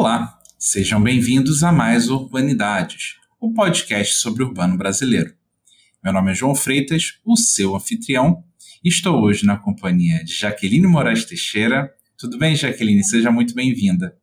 Olá, sejam bem-vindos a mais Urbanidades, o podcast sobre o urbano brasileiro. Meu nome é João Freitas, o seu anfitrião, e estou hoje na companhia de Jaqueline Moraes Teixeira. Tudo bem, Jaqueline? Seja muito bem-vinda.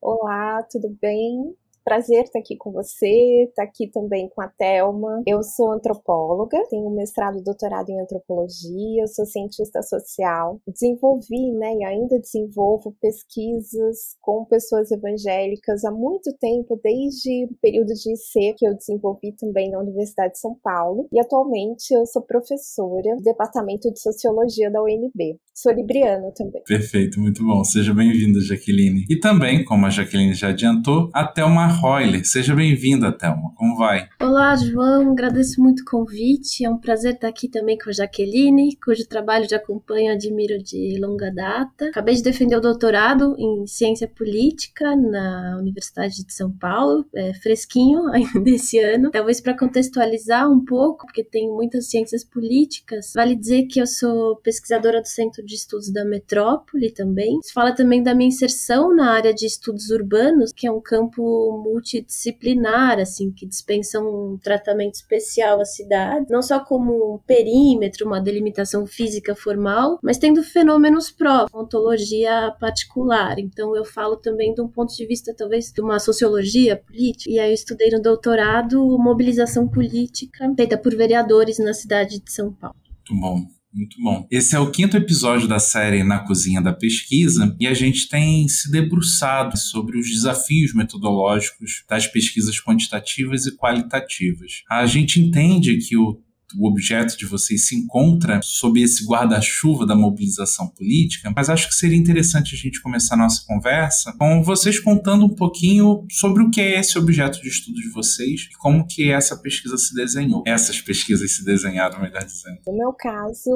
Olá, tudo bem? Prazer estar aqui com você, estar aqui também com a Thelma. Eu sou antropóloga, tenho mestrado e doutorado em antropologia, sou cientista social. Desenvolvi, né, e ainda desenvolvo pesquisas com pessoas evangélicas há muito tempo, desde o período de IC, que eu desenvolvi também na Universidade de São Paulo. E atualmente eu sou professora do Departamento de Sociologia da UNB. Sou libriana também. Perfeito, muito bom. Seja bem-vinda, Jaqueline. E também, como a Jaqueline já adiantou, a Thelma Royler. Seja bem-vinda, Thelma. Como vai? Olá, João. Agradeço muito o convite. É um prazer estar aqui também com a Jaqueline, cujo trabalho já acompanho e admiro de longa data. Acabei de defender o doutorado em Ciência Política na Universidade de São Paulo, é, fresquinho ainda esse ano. Talvez para contextualizar um pouco, porque tem muitas ciências políticas, vale dizer que eu sou pesquisadora do Centro de Estudos da Metrópole também. Se fala também da minha inserção na área de estudos urbanos, que é um campo multidisciplinar, assim, que dispensa um tratamento especial à cidade, não só como um perímetro, uma delimitação física formal, mas tendo fenômenos próprios, ontologia particular. Então eu falo também de um ponto de vista talvez de uma sociologia política. E aí eu estudei no doutorado mobilização política feita por vereadores na cidade de São Paulo. Muito bom. Muito bom. Esse é o quinto episódio da série Na Cozinha da Pesquisa e a gente tem se debruçado sobre os desafios metodológicos das pesquisas quantitativas e qualitativas. A gente entende que o o objeto de vocês se encontra sob esse guarda-chuva da mobilização política, mas acho que seria interessante a gente começar a nossa conversa com vocês contando um pouquinho sobre o que é esse objeto de estudo de vocês e como que essa pesquisa se desenhou. Essas pesquisas se desenharam, melhor dizendo. No meu caso,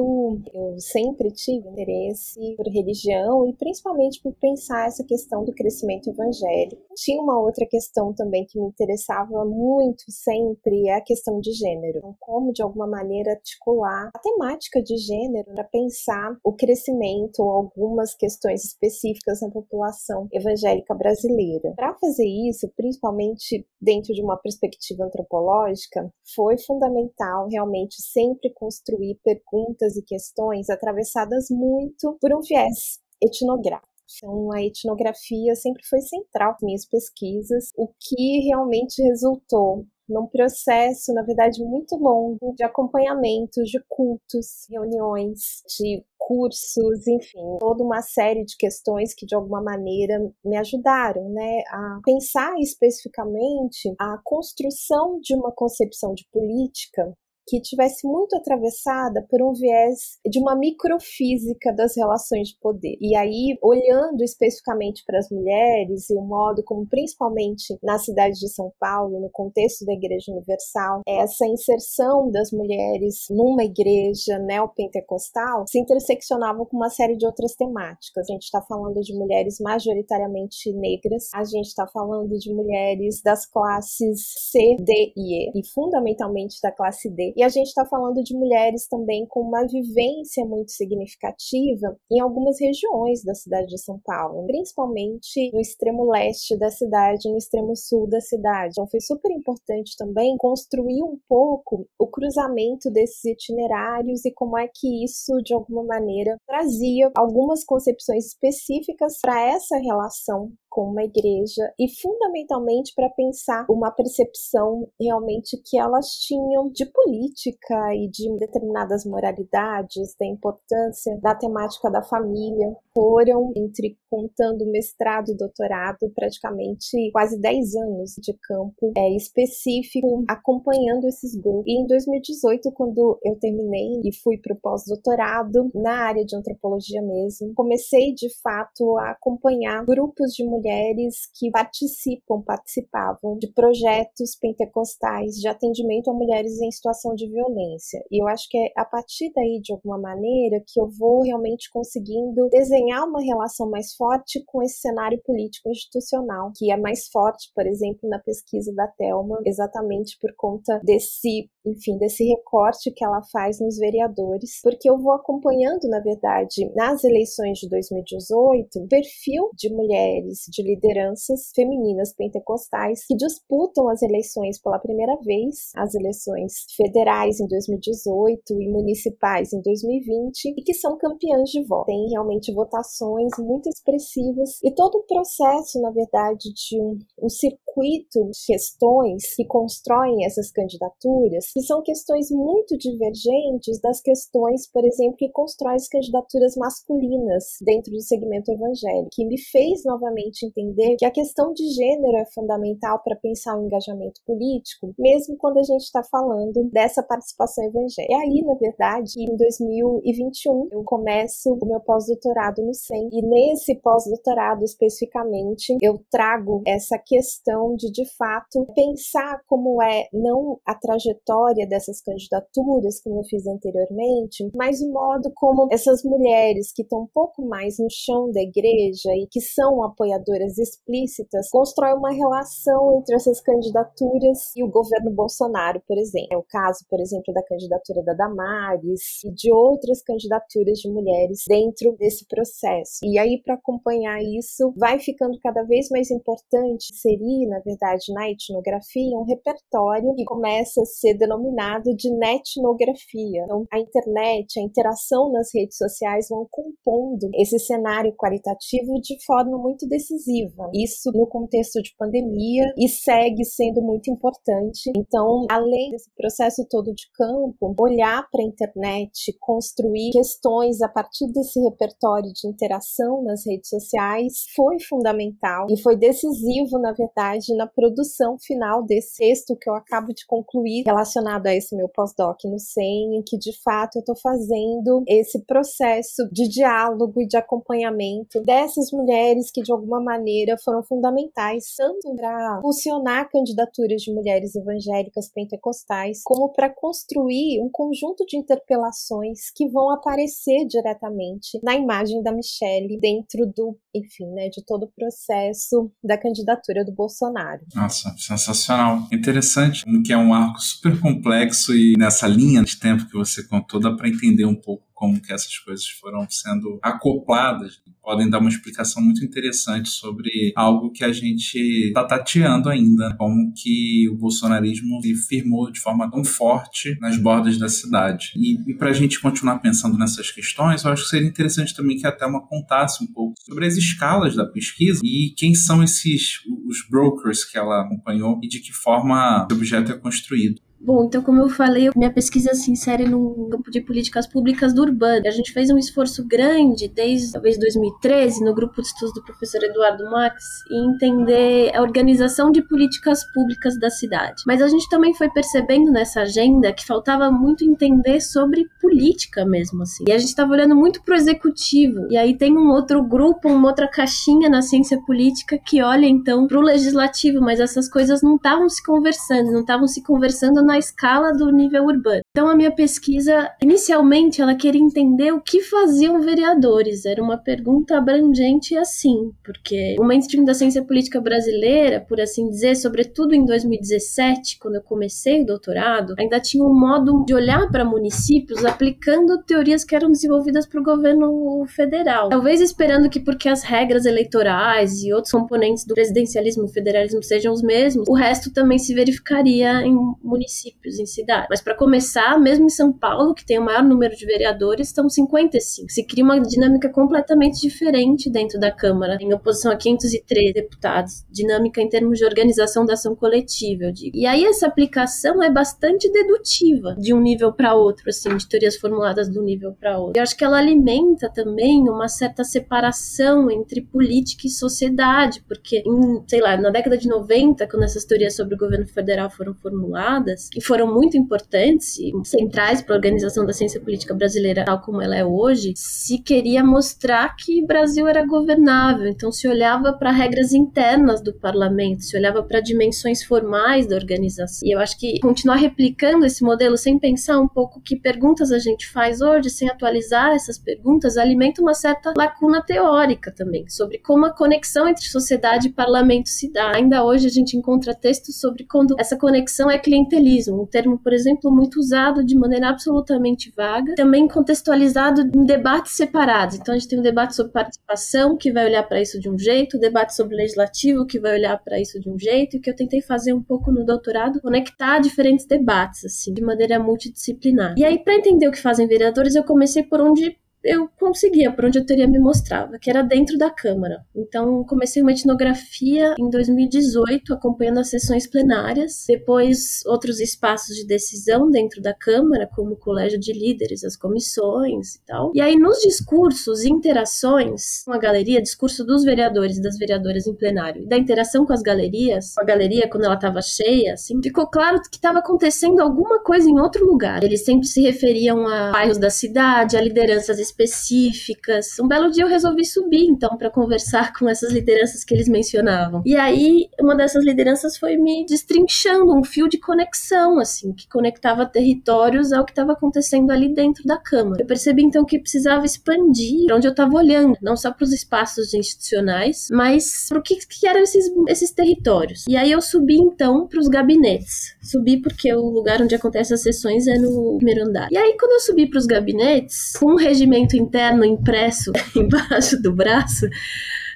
eu sempre tive interesse por religião e principalmente por pensar essa questão do crescimento evangélico. Tinha uma outra questão também que me interessava muito sempre, é a questão de gênero. Então, como de alguma maneira articular a temática de gênero para pensar o crescimento ou algumas questões específicas na população evangélica brasileira. Para fazer isso, principalmente dentro de uma perspectiva antropológica, foi fundamental realmente sempre construir perguntas e questões atravessadas muito por um viés etnográfico. Então, a etnografia sempre foi central nas minhas pesquisas, o que realmente resultou num processo, na verdade, muito longo de acompanhamento de cultos, reuniões, de cursos, enfim, toda uma série de questões que de alguma maneira me ajudaram, né, a pensar especificamente a construção de uma concepção de política que tivesse muito atravessada por um viés de uma microfísica das relações de poder. E aí, olhando especificamente para as mulheres e o modo como, principalmente na cidade de São Paulo, no contexto da Igreja Universal, essa inserção das mulheres numa igreja neopentecostal se interseccionava com uma série de outras temáticas. A gente está falando de mulheres majoritariamente negras, a gente está falando de mulheres das classes C, D e E, e fundamentalmente da classe D e a gente está falando de mulheres também com uma vivência muito significativa em algumas regiões da cidade de São Paulo, principalmente no extremo leste da cidade, no extremo sul da cidade. Então foi super importante também construir um pouco o cruzamento desses itinerários e como é que isso, de alguma maneira, trazia algumas concepções específicas para essa relação com uma igreja e fundamentalmente para pensar uma percepção realmente que elas tinham de política e de determinadas moralidades, da importância da temática da família. Foram entre contando mestrado e doutorado, praticamente quase 10 anos de campo é, específico, acompanhando esses grupos. E em 2018, quando eu terminei e fui para o pós-doutorado na área de antropologia mesmo, comecei de fato a acompanhar grupos de mulheres que participam, participavam de projetos pentecostais de atendimento a mulheres em situação de violência. E eu acho que é a partir daí, de alguma maneira, que eu vou realmente conseguindo desenhar uma relação mais forte com esse cenário político institucional, que é mais forte, por exemplo, na pesquisa da Telma, exatamente por conta desse, enfim, desse recorte que ela faz nos vereadores, porque eu vou acompanhando, na verdade, nas eleições de 2018, o perfil de mulheres, de lideranças femininas pentecostais que disputam as eleições pela primeira vez, as eleições federais em 2018 e municipais em 2020, e que são campeãs de voto. Tem realmente votações muito expressivas e todo o processo, na verdade, de um, um circuito de questões que constroem essas candidaturas, que são questões muito divergentes das questões, por exemplo, que constroem as candidaturas masculinas dentro do segmento evangélico, que me fez novamente entender que a questão de gênero é fundamental para pensar o engajamento político, mesmo quando a gente está falando dessa participação evangélica. E aí, na verdade, em 2021, eu começo o meu pós-doutorado no SEM, e nesse pós-doutorado especificamente, eu trago essa questão de, de fato, pensar como é não a trajetória dessas candidaturas, como eu fiz anteriormente, mas o modo como essas mulheres que estão um pouco mais no chão da igreja e que são apoiadoras explícitas constroem uma relação entre essas candidaturas e o governo Bolsonaro, por exemplo. É o caso, por exemplo, da candidatura da Damares e de outras candidaturas de mulheres dentro desse processo. E aí, para acompanhar isso, vai ficando cada vez mais importante inserir, na verdade, na etnografia, um repertório que começa a ser denominado de netnografia. Então, a internet, a interação nas redes sociais vão compondo esse cenário qualitativo de forma muito decisiva. Isso no contexto de pandemia e segue sendo muito importante. Então, além desse processo todo de campo, olhar para a internet, construir questões a partir desse repertório de interação nas redes sociais foi fundamental e foi decisivo, na verdade, na produção final desse texto que eu acabo de concluir relacionado a esse meu pós-doc no SEM, em que de fato eu estou fazendo esse processo de diálogo e de acompanhamento dessas mulheres que de alguma maneira foram fundamentais tanto para funcionar candidaturas de mulheres evangélicas pentecostais, como para construir um conjunto de interpelações que vão aparecer diretamente na imagem da Michelle dentro do, enfim, né, de todo o processo da candidatura do Bolsonaro. Nossa, sensacional. Interessante, que é um arco super complexo e nessa linha de tempo que você contou dá para entender um pouco como que essas coisas foram sendo acopladas, podem dar uma explicação muito interessante sobre algo que a gente está tateando ainda, como que o bolsonarismo se firmou de forma tão forte nas bordas da cidade. E, e para a gente continuar pensando nessas questões, eu acho que seria interessante também que a Thelma contasse um pouco sobre as escalas da pesquisa e quem são esses os brokers que ela acompanhou e de que forma o objeto é construído. Bom, então, como eu falei, minha pesquisa se insere no campo de políticas públicas do urbano. A gente fez um esforço grande desde talvez 2013, no grupo de estudos do professor Eduardo Max, em entender a organização de políticas públicas da cidade. Mas a gente também foi percebendo nessa agenda que faltava muito entender sobre política mesmo, assim. E a gente estava olhando muito para o executivo. E aí tem um outro grupo, uma outra caixinha na ciência política que olha então para o legislativo, mas essas coisas não estavam se conversando, não estavam se conversando na escala do nível urbano. Então a minha pesquisa, inicialmente, ela queria entender o que faziam vereadores. Era uma pergunta abrangente assim, porque o mainstream da ciência política brasileira, por assim dizer, sobretudo em 2017, quando eu comecei o doutorado, ainda tinha um modo de olhar para municípios aplicando teorias que eram desenvolvidas para o governo federal. Talvez esperando que porque as regras eleitorais e outros componentes do presidencialismo e federalismo sejam os mesmos, o resto também se verificaria em municípios municípios, em cidades. Mas para começar, mesmo em São Paulo, que tem o maior número de vereadores, estão 55. Se cria uma dinâmica completamente diferente dentro da Câmara, em oposição a 503 deputados. Dinâmica em termos de organização da ação coletiva, eu digo. E aí essa aplicação é bastante dedutiva de um nível para outro, assim, de teorias formuladas de um nível para outro. Eu acho que ela alimenta também uma certa separação entre política e sociedade, porque, em, sei lá, na década de 90, quando essas teorias sobre o governo federal foram formuladas, que foram muito importantes e centrais para a organização da ciência política brasileira tal como ela é hoje, se queria mostrar que o Brasil era governável. Então se olhava para regras internas do parlamento, se olhava para dimensões formais da organização. E eu acho que continuar replicando esse modelo sem pensar um pouco que perguntas a gente faz hoje, sem atualizar essas perguntas, alimenta uma certa lacuna teórica também sobre como a conexão entre sociedade e parlamento se dá. Ainda hoje a gente encontra textos sobre quando essa conexão é clientelismo, um termo, por exemplo, muito usado de maneira absolutamente vaga, também contextualizado em debates separados. Então a gente tem um debate sobre participação que vai olhar para isso de um jeito, um debate sobre legislativo que vai olhar para isso de um jeito, e que eu tentei fazer um pouco no doutorado, conectar diferentes debates assim, de maneira multidisciplinar. E aí para entender o que fazem vereadores, eu comecei por onde eu conseguia, por onde a teoria me mostrava, que era dentro da Câmara. Então, comecei uma etnografia em 2018, acompanhando as sessões plenárias, depois outros espaços de decisão dentro da Câmara, como o colégio de líderes, as comissões e tal. E aí, nos discursos, interações com a galeria, discurso dos vereadores e das vereadoras em plenário, e da interação com as galerias, a galeria quando ela estava cheia, assim, ficou claro que estava acontecendo alguma coisa em outro lugar. Eles sempre se referiam a bairros da cidade, a lideranças específicas. Um belo dia eu resolvi subir, então, para conversar com essas lideranças que eles mencionavam. E aí, uma dessas lideranças foi me destrinchando um fio de conexão, assim, que conectava territórios ao que estava acontecendo ali dentro da Câmara. Eu percebi, então, que precisava expandir onde eu estava olhando, não só para os espaços institucionais, mas para o que, que eram esses, esses territórios. E aí eu subi, então, para os gabinetes. Subi porque o lugar onde acontecem as sessões é no primeiro andar. E aí, quando eu subi para os gabinetes, com um regimento documento interno impresso embaixo do braço,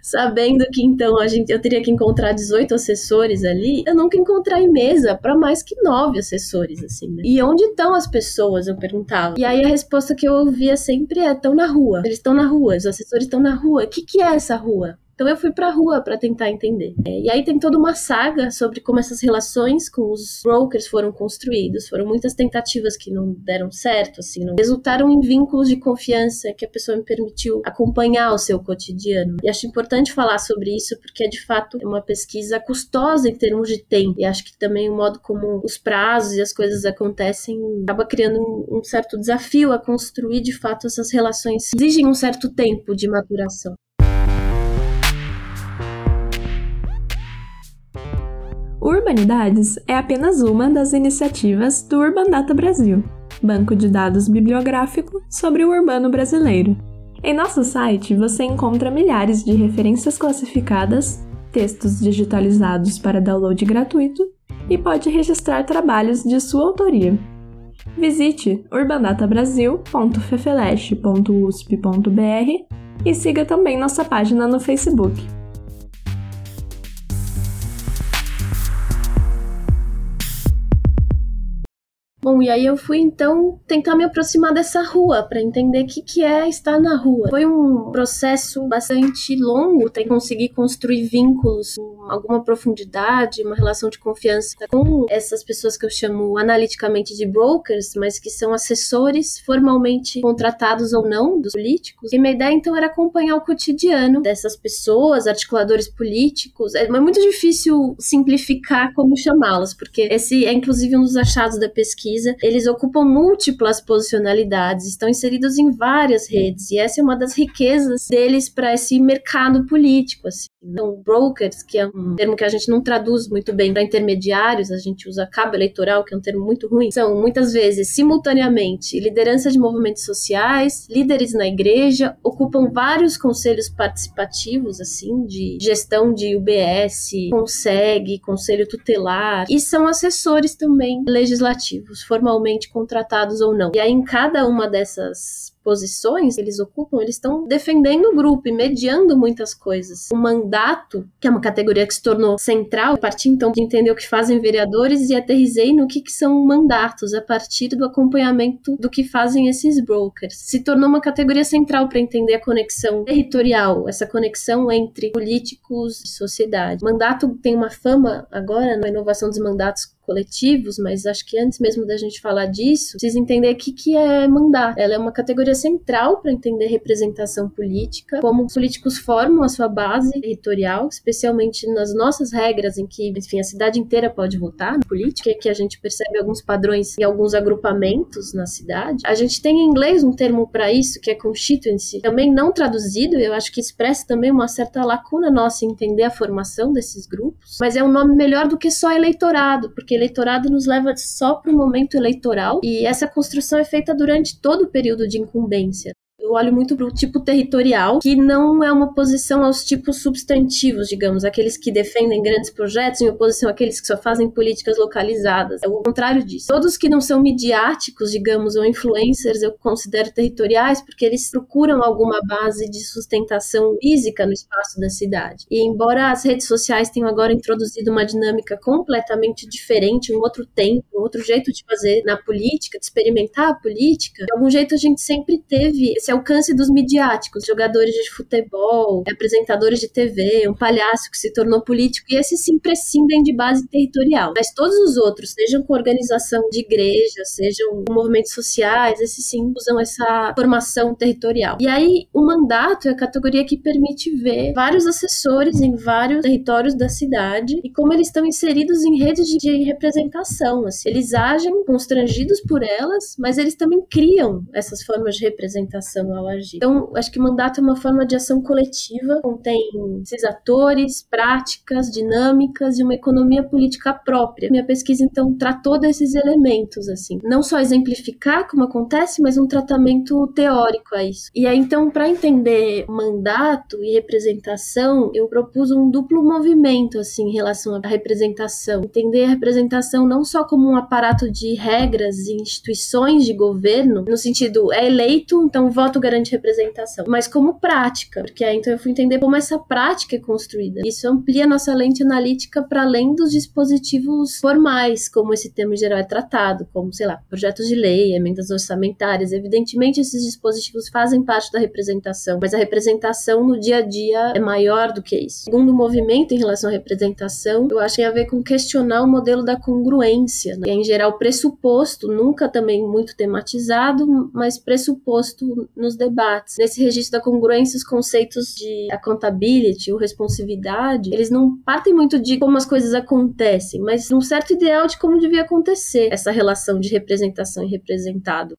sabendo que então a gente, eu teria que encontrar 18 assessores ali, eu nunca encontrei mesa para mais que nove assessores, assim, né? E onde estão as pessoas? Eu perguntava. E aí a resposta que eu ouvia sempre é: estão na rua. Eles estão na rua, os assessores estão na rua. O que, que é essa rua? Então eu fui pra rua para tentar entender. É, e aí tem toda uma saga sobre como essas relações com os brokers foram construídos. Foram muitas tentativas que não deram certo, assim, não resultaram em vínculos de confiança que a pessoa me permitiu acompanhar o seu cotidiano. E acho importante falar sobre isso porque é de fato uma pesquisa custosa em termos de tempo. E acho que também o modo como os prazos e as coisas acontecem acaba criando um, um certo desafio a construir de fato essas relações. Exigem um certo tempo de maturação. Urbanidades é apenas uma das iniciativas do Urban Data Brasil, banco de dados bibliográfico sobre o urbano brasileiro. Em nosso site você encontra milhares de referências classificadas, textos digitalizados para download gratuito e pode registrar trabalhos de sua autoria. Visite urbandatabrasil.fefeleste.usp.br e siga também nossa página no Facebook. Bom, e aí eu fui então tentar me aproximar dessa rua para entender o que, que é estar na rua. Foi um processo bastante longo, ter conseguir construir vínculos com alguma profundidade, uma relação de confiança com essas pessoas que eu chamo analiticamente de brokers, mas que são assessores formalmente contratados ou não dos políticos. E minha ideia então era acompanhar o cotidiano dessas pessoas, articuladores políticos. É muito difícil simplificar como chamá-los, porque esse é inclusive um dos achados da pesquisa pesquisa, eles ocupam múltiplas posicionalidades, estão inseridos em várias redes, e essa é uma das riquezas deles para esse mercado político. Assim. Então, brokers, que é um termo que a gente não traduz muito bem para intermediários, a gente usa cabo eleitoral, que é um termo muito ruim, são muitas vezes simultaneamente liderança de movimentos sociais, líderes na igreja, ocupam vários conselhos participativos, assim, de gestão de UBS, consegue, conselho tutelar, e são assessores também legislativos, formalmente contratados ou não. E aí, em cada uma dessas posições que eles ocupam, eles estão defendendo o grupo e mediando muitas coisas. O mandato, que é uma categoria que se tornou central, parti então de entender o que fazem vereadores e aterrisei no que, que são mandatos a partir do acompanhamento do que fazem esses brokers. Se tornou uma categoria central para entender a conexão territorial, essa conexão entre políticos e sociedade. Mandato tem uma fama agora na inovação dos mandatos coletivos, mas acho que antes mesmo da gente falar disso, precisa entender o que, que é mandar. Ela é uma categoria central para entender representação política, como os políticos formam a sua base territorial, especialmente nas nossas regras em que, enfim, a cidade inteira pode votar na política, que a gente percebe alguns padrões e alguns agrupamentos na cidade. A gente tem em inglês um termo para isso, que é constituency, também não traduzido, eu acho que expressa também uma certa lacuna nossa em entender a formação desses grupos, mas é um nome melhor do que só eleitorado, porque eleitorado nos leva só para o momento eleitoral e essa construção é feita durante todo o período de incumbência incumbência eu olho muito para o tipo territorial, que não é uma oposição aos tipos substantivos, digamos, aqueles que defendem grandes projetos em oposição àqueles que só fazem políticas localizadas. É o contrário disso. Todos que não são midiáticos, digamos, ou influencers, eu considero territoriais porque eles procuram alguma base de sustentação física no espaço da cidade. E embora as redes sociais tenham agora introduzido uma dinâmica completamente diferente, um outro tempo, um outro jeito de fazer na política, de experimentar a política, de algum jeito a gente sempre teve esse alcance dos midiáticos, jogadores de futebol, apresentadores de TV, um palhaço que se tornou político, e esses sim prescindem de base territorial. Mas todos os outros, sejam com organização de igrejas, sejam com movimentos sociais, esses sim usam essa formação territorial. E aí, o mandato é a categoria que permite ver vários assessores em vários territórios da cidade e como eles estão inseridos em redes de representação. Assim. Eles agem constrangidos por elas, mas eles também criam essas formas de representação ao agir. Então, acho que mandato é uma forma de ação coletiva, contém esses atores, práticas, dinâmicas e uma economia política própria. Minha pesquisa, então, tratou desses elementos, assim. Não só exemplificar como acontece, mas um tratamento teórico a isso. E aí, então, para entender mandato e representação, eu propus um duplo movimento, assim, em relação à representação. Entender a representação não só como um aparato de regras e instituições de governo, no sentido, é eleito, então voto garante representação, mas como prática, porque aí então eu fui entender como essa prática é construída. Isso amplia nossa lente analítica para além dos dispositivos formais, como esse termo geral é tratado, como, sei lá, projetos de lei, emendas orçamentárias. Evidentemente, esses dispositivos fazem parte da representação, mas a representação no dia a dia é maior do que isso. Segundo movimento em relação à representação, eu acho que tem a ver com questionar o modelo da congruência, né? que é, em geral, pressuposto, nunca também muito tematizado, mas pressuposto nos debates. Nesse registro da congruência, os conceitos de accountability ou responsividade, eles não partem muito de como as coisas acontecem, mas de um certo ideal de como devia acontecer essa relação de representação e representado.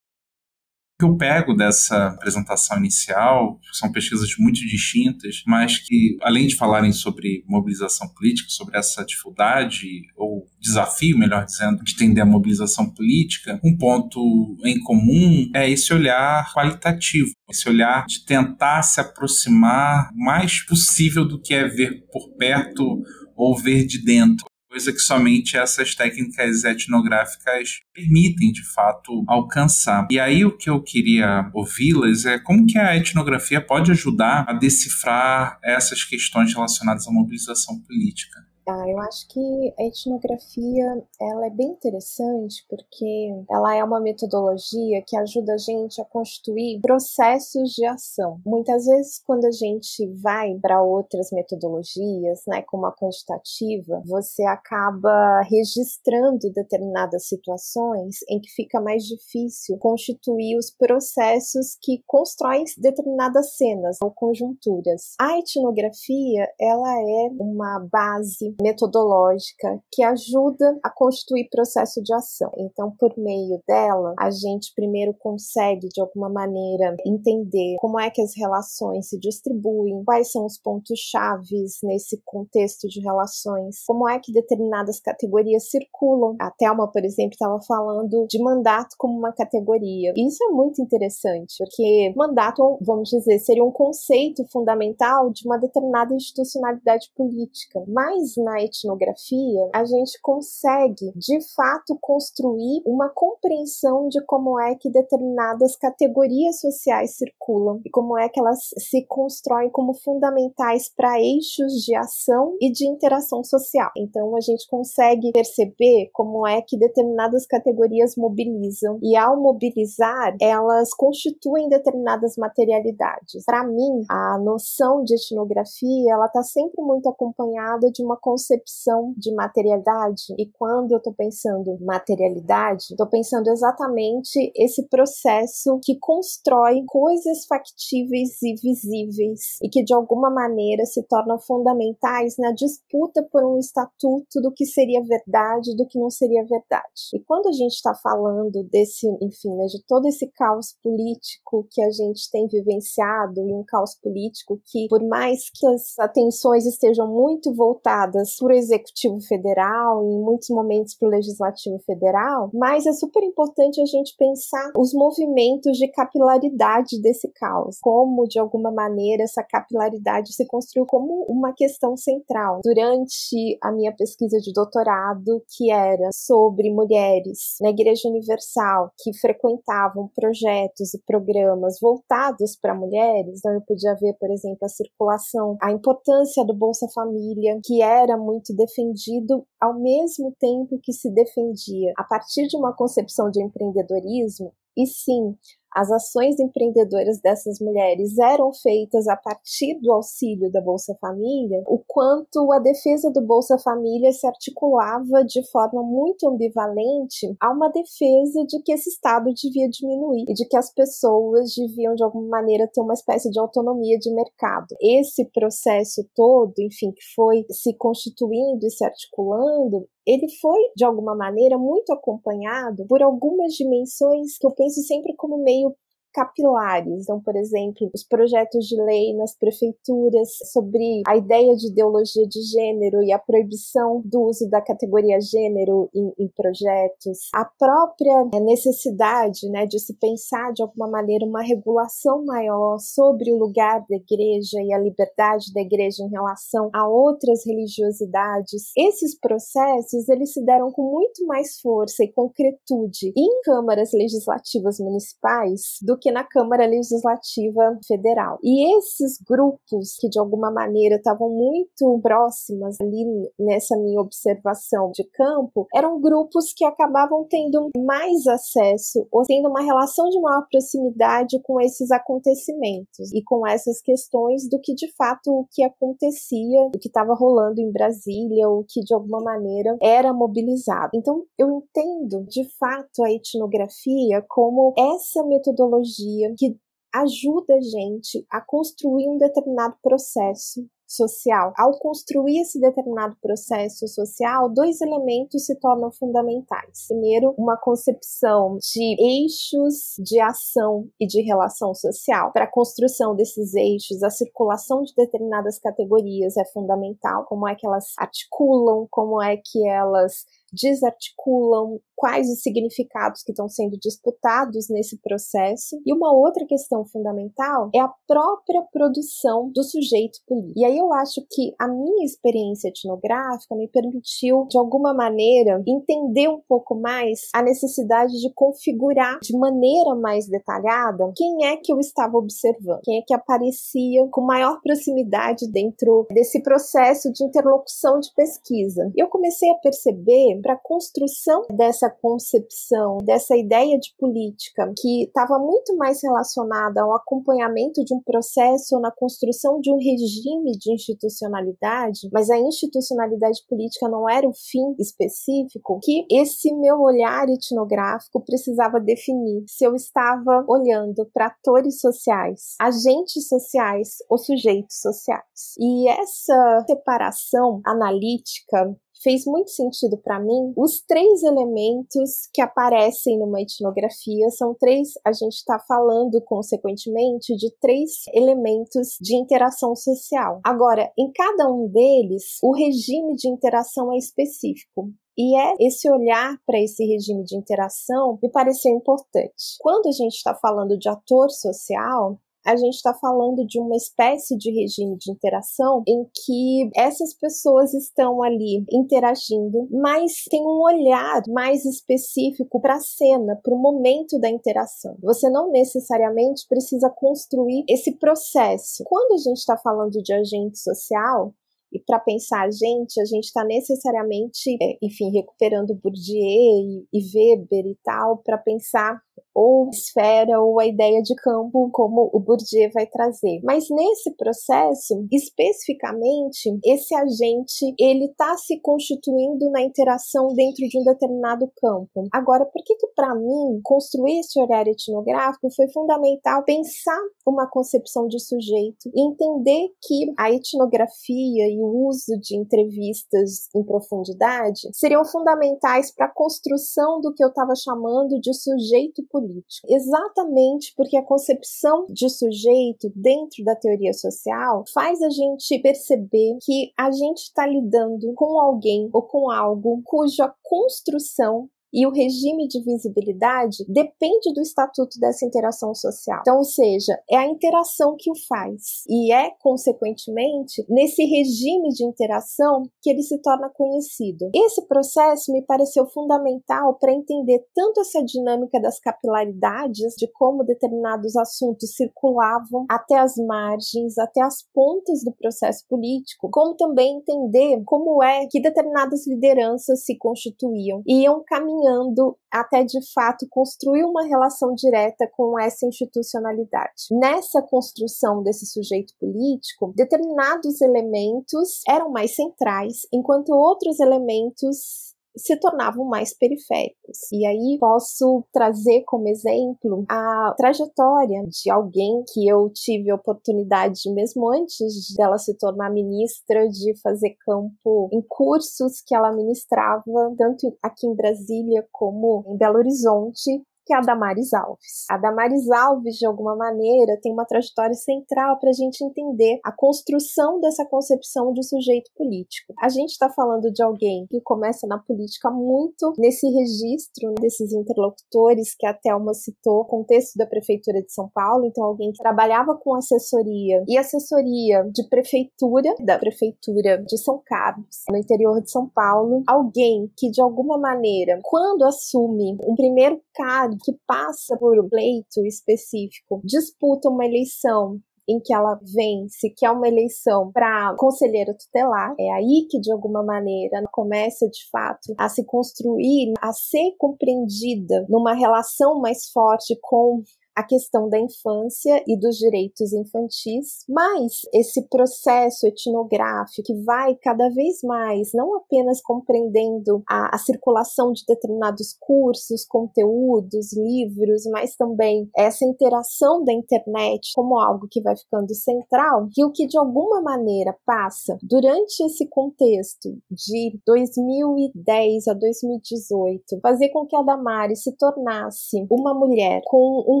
Que eu pego dessa apresentação inicial são pesquisas muito distintas, mas que, além de falarem sobre mobilização política, sobre essa dificuldade, ou desafio, melhor dizendo, de entender a mobilização política, um ponto em comum é esse olhar qualitativo, esse olhar de tentar se aproximar o mais possível do que é ver por perto ou ver de dentro coisa que somente essas técnicas etnográficas permitem de fato alcançar. E aí o que eu queria ouvi-las é como que a etnografia pode ajudar a decifrar essas questões relacionadas à mobilização política. Ah, eu acho que a etnografia ela é bem interessante porque ela é uma metodologia que ajuda a gente a constituir processos de ação. Muitas vezes, quando a gente vai para outras metodologias, né, como a quantitativa, você acaba registrando determinadas situações em que fica mais difícil constituir os processos que constroem determinadas cenas ou conjunturas. A etnografia ela é uma base metodológica que ajuda a constituir processo de ação. Então, por meio dela, a gente primeiro consegue, de alguma maneira, entender como é que as relações se distribuem, quais são os pontos chaves nesse contexto de relações, como é que determinadas categorias circulam. A Thelma, por exemplo, estava falando de mandato como uma categoria. Isso é muito interessante, porque mandato, vamos dizer, seria um conceito fundamental de uma determinada institucionalidade política. Mas na etnografia, a gente consegue, de fato, construir uma compreensão de como é que determinadas categorias sociais circulam e como é que elas se constroem como fundamentais para eixos de ação e de interação social. Então, a gente consegue perceber como é que determinadas categorias mobilizam e, ao mobilizar, elas constituem determinadas materialidades. Para mim, a noção de etnografia ela está sempre muito acompanhada de uma concepção de materialidade. E quando eu estou pensando materialidade, estou pensando exatamente esse processo que constrói coisas factíveis e visíveis e que de alguma maneira se tornam fundamentais na disputa por um estatuto do que seria verdade, do que não seria verdade. E quando a gente está falando desse, enfim, né, de todo esse caos político que a gente tem vivenciado e um caos político que, por mais que as atenções estejam muito voltadas para o executivo federal e em muitos momentos para o legislativo federal, mas é super importante a gente pensar os movimentos de capilaridade desse caos, como de alguma maneira essa capilaridade se construiu como uma questão central. Durante a minha pesquisa de doutorado, que era sobre mulheres na Igreja Universal que frequentavam projetos e programas voltados para mulheres, então eu podia ver, por exemplo, a circulação, a importância do Bolsa Família, que era muito defendido ao mesmo tempo que se defendia a partir de uma concepção de empreendedorismo, e sim, as ações empreendedoras dessas mulheres eram feitas a partir do auxílio da Bolsa Família, o quanto a defesa do Bolsa Família se articulava de forma muito ambivalente a uma defesa de que esse Estado devia diminuir e de que as pessoas deviam, de alguma maneira, ter uma espécie de autonomia de mercado. Esse processo todo, enfim, que foi se constituindo e se articulando, ele foi, de alguma maneira, muito acompanhado por algumas dimensões que eu penso sempre como meio capilares. Então, por exemplo, os projetos de lei nas prefeituras sobre a ideia de ideologia de gênero e a proibição do uso da categoria gênero em, em projetos, a própria é, necessidade né, de se pensar de alguma maneira uma regulação maior sobre o lugar da igreja e a liberdade da igreja em relação a outras religiosidades. Esses processos eles se deram com muito mais força e concretude em câmaras legislativas municipais do que na Câmara Legislativa Federal. E esses grupos que de alguma maneira estavam muito próximas ali nessa minha observação de campo, eram grupos que acabavam tendo mais acesso ou tendo uma relação de maior proximidade com esses acontecimentos e com essas questões do que de fato o que acontecia, o que estava rolando em Brasília, o que de alguma maneira era mobilizado. Então eu entendo de fato a etnografia como essa metodologia tecnologia que ajuda a gente a construir um determinado processo social. Ao construir esse determinado processo social, dois elementos se tornam fundamentais. Primeiro, uma concepção de eixos de ação e de relação social. Para a construção desses eixos, a circulação de determinadas categorias é fundamental, como é que elas articulam, como é que elas desarticulam quais os significados que estão sendo disputados nesse processo. E uma outra questão fundamental é a própria produção do sujeito político. E aí eu acho que a minha experiência etnográfica me permitiu, de alguma maneira, entender um pouco mais a necessidade de configurar de maneira mais detalhada quem é que eu estava observando, quem é que aparecia com maior proximidade dentro desse processo de interlocução de pesquisa. Eu comecei a perceber para a construção dessa concepção, dessa ideia de política, que estava muito mais relacionada ao acompanhamento de um processo ou na construção de um regime de institucionalidade, mas a institucionalidade política não era o fim específico, que esse meu olhar etnográfico precisava definir se eu estava olhando para atores sociais, agentes sociais ou sujeitos sociais. E essa separação analítica fez muito sentido para mim. Os três elementos que aparecem numa etnografia são três, a gente está falando consequentemente de três elementos de interação social. Agora, em cada um deles, o regime de interação é específico. E é esse olhar para esse regime de interação me pareceu importante. Quando a gente está falando de ator social, a gente está falando de uma espécie de regime de interação em que essas pessoas estão ali interagindo, mas tem um olhar mais específico para a cena, para o momento da interação. Você não necessariamente precisa construir esse processo. Quando a gente está falando de agente social, e para pensar a gente, a gente está necessariamente, é, enfim, recuperando Bourdieu e, e Weber e tal, para pensar ou esfera ou a ideia de campo, como o Bourdieu vai trazer. Mas nesse processo, especificamente, esse agente ele está se constituindo na interação dentro de um determinado campo. Agora, por que que para mim construir esse olhar etnográfico foi fundamental pensar uma concepção de sujeito e entender que a etnografia e o uso de entrevistas em profundidade seriam fundamentais para a construção do que eu estava chamando de sujeito político. Exatamente porque a concepção de sujeito dentro da teoria social faz a gente perceber que a gente está lidando com alguém ou com algo cuja construção e o regime de visibilidade depende do estatuto dessa interação social. Então, ou seja, é a interação que o faz e é, consequentemente, nesse regime de interação que ele se torna conhecido. Esse processo me pareceu fundamental para entender tanto essa dinâmica das capilaridades, de como determinados assuntos circulavam até as margens, até as pontas do processo político, como também entender como é que determinadas lideranças se constituíam e iam caminhando caminhando até de fato construir uma relação direta com essa institucionalidade. Nessa construção desse sujeito político, determinados elementos eram mais centrais, enquanto outros elementos se tornavam mais periféricos. E aí posso trazer como exemplo a trajetória de alguém que eu tive a oportunidade, mesmo antes dela se tornar ministra, de fazer campo em cursos que ela ministrava, tanto aqui em Brasília como em Belo Horizonte, que é a Damares Alves. A Damares Alves, de alguma maneira, tem uma trajetória central para a gente entender a construção dessa concepção de sujeito político. A gente está falando de alguém que começa na política muito nesse registro desses interlocutores que a Thelma citou, contexto da Prefeitura de São Paulo, então alguém que trabalhava com assessoria e assessoria de prefeitura, da Prefeitura de São Carlos, no interior de São Paulo, alguém que de alguma maneira, quando assume um primeiro cargo que passa por um pleito específico, disputa uma eleição em que ela vence, que é uma eleição para conselheira tutelar. É aí que, de alguma maneira, começa de fato a se construir, a ser compreendida numa relação mais forte com a questão da infância e dos direitos infantis, mas esse processo etnográfico que vai cada vez mais, não apenas compreendendo a, a circulação de determinados cursos, conteúdos, livros, mas também essa interação da internet como algo que vai ficando central, e o que de alguma maneira passa durante esse contexto de 2010 a 2018, fazer com que a Damares se tornasse uma mulher com um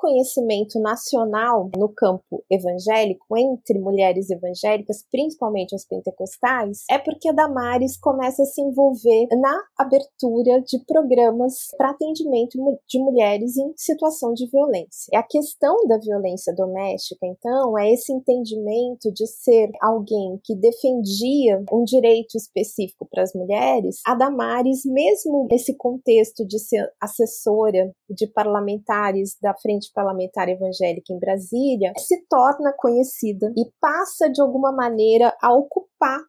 reconhecimento nacional no campo evangélico entre mulheres evangélicas, principalmente as pentecostais, é porque a Damares começa a se envolver na abertura de programas para atendimento de mulheres em situação de violência. E a questão da violência doméstica, então, é esse entendimento de ser alguém que defendia um direito específico para as mulheres. A Damares, mesmo nesse contexto de ser assessora de parlamentares da Frente Frente Parlamentar Evangélica em Brasília, se torna conhecida e passa de alguma maneira a ocupar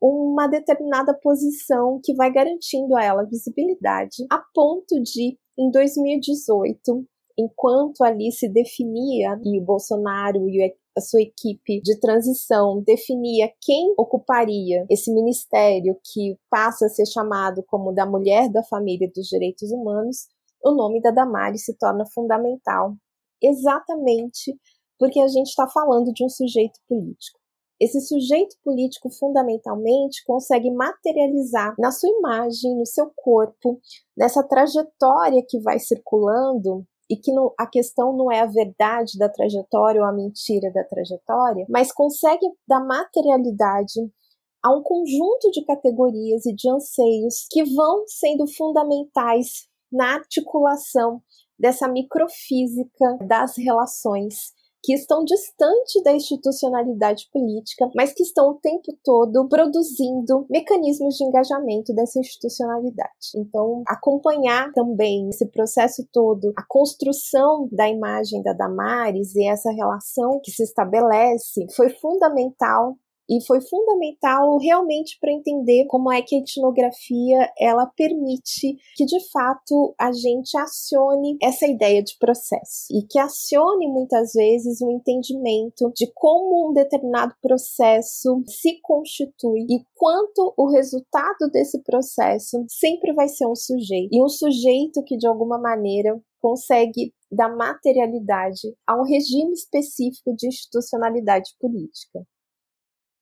uma determinada posição que vai garantindo a ela visibilidade, a ponto de, em 2018, enquanto ali se definia e o Bolsonaro e a sua equipe de transição definia quem ocuparia esse ministério que passa a ser chamado como da mulher da família e dos direitos humanos, o nome da Damares se torna fundamental, exatamente porque a gente está falando de um sujeito político. Esse sujeito político, fundamentalmente, consegue materializar na sua imagem, no seu corpo, nessa trajetória que vai circulando, e que não, a questão não é a verdade da trajetória ou a mentira da trajetória, mas consegue dar materialidade a um conjunto de categorias e de anseios que vão sendo fundamentais na articulação dessa microfísica das relações que estão distante da institucionalidade política, mas que estão o tempo todo produzindo mecanismos de engajamento dessa institucionalidade. Então, acompanhar também esse processo todo, a construção da imagem da Damares e essa relação que se estabelece foi fundamental e foi fundamental realmente para entender como é que a etnografia ela permite que de fato a gente acione essa ideia de processo. E que acione muitas vezes o entendimento de como um determinado processo se constitui e quanto o resultado desse processo sempre vai ser um sujeito. E um sujeito que de alguma maneira consegue dar materialidade a um regime específico de institucionalidade política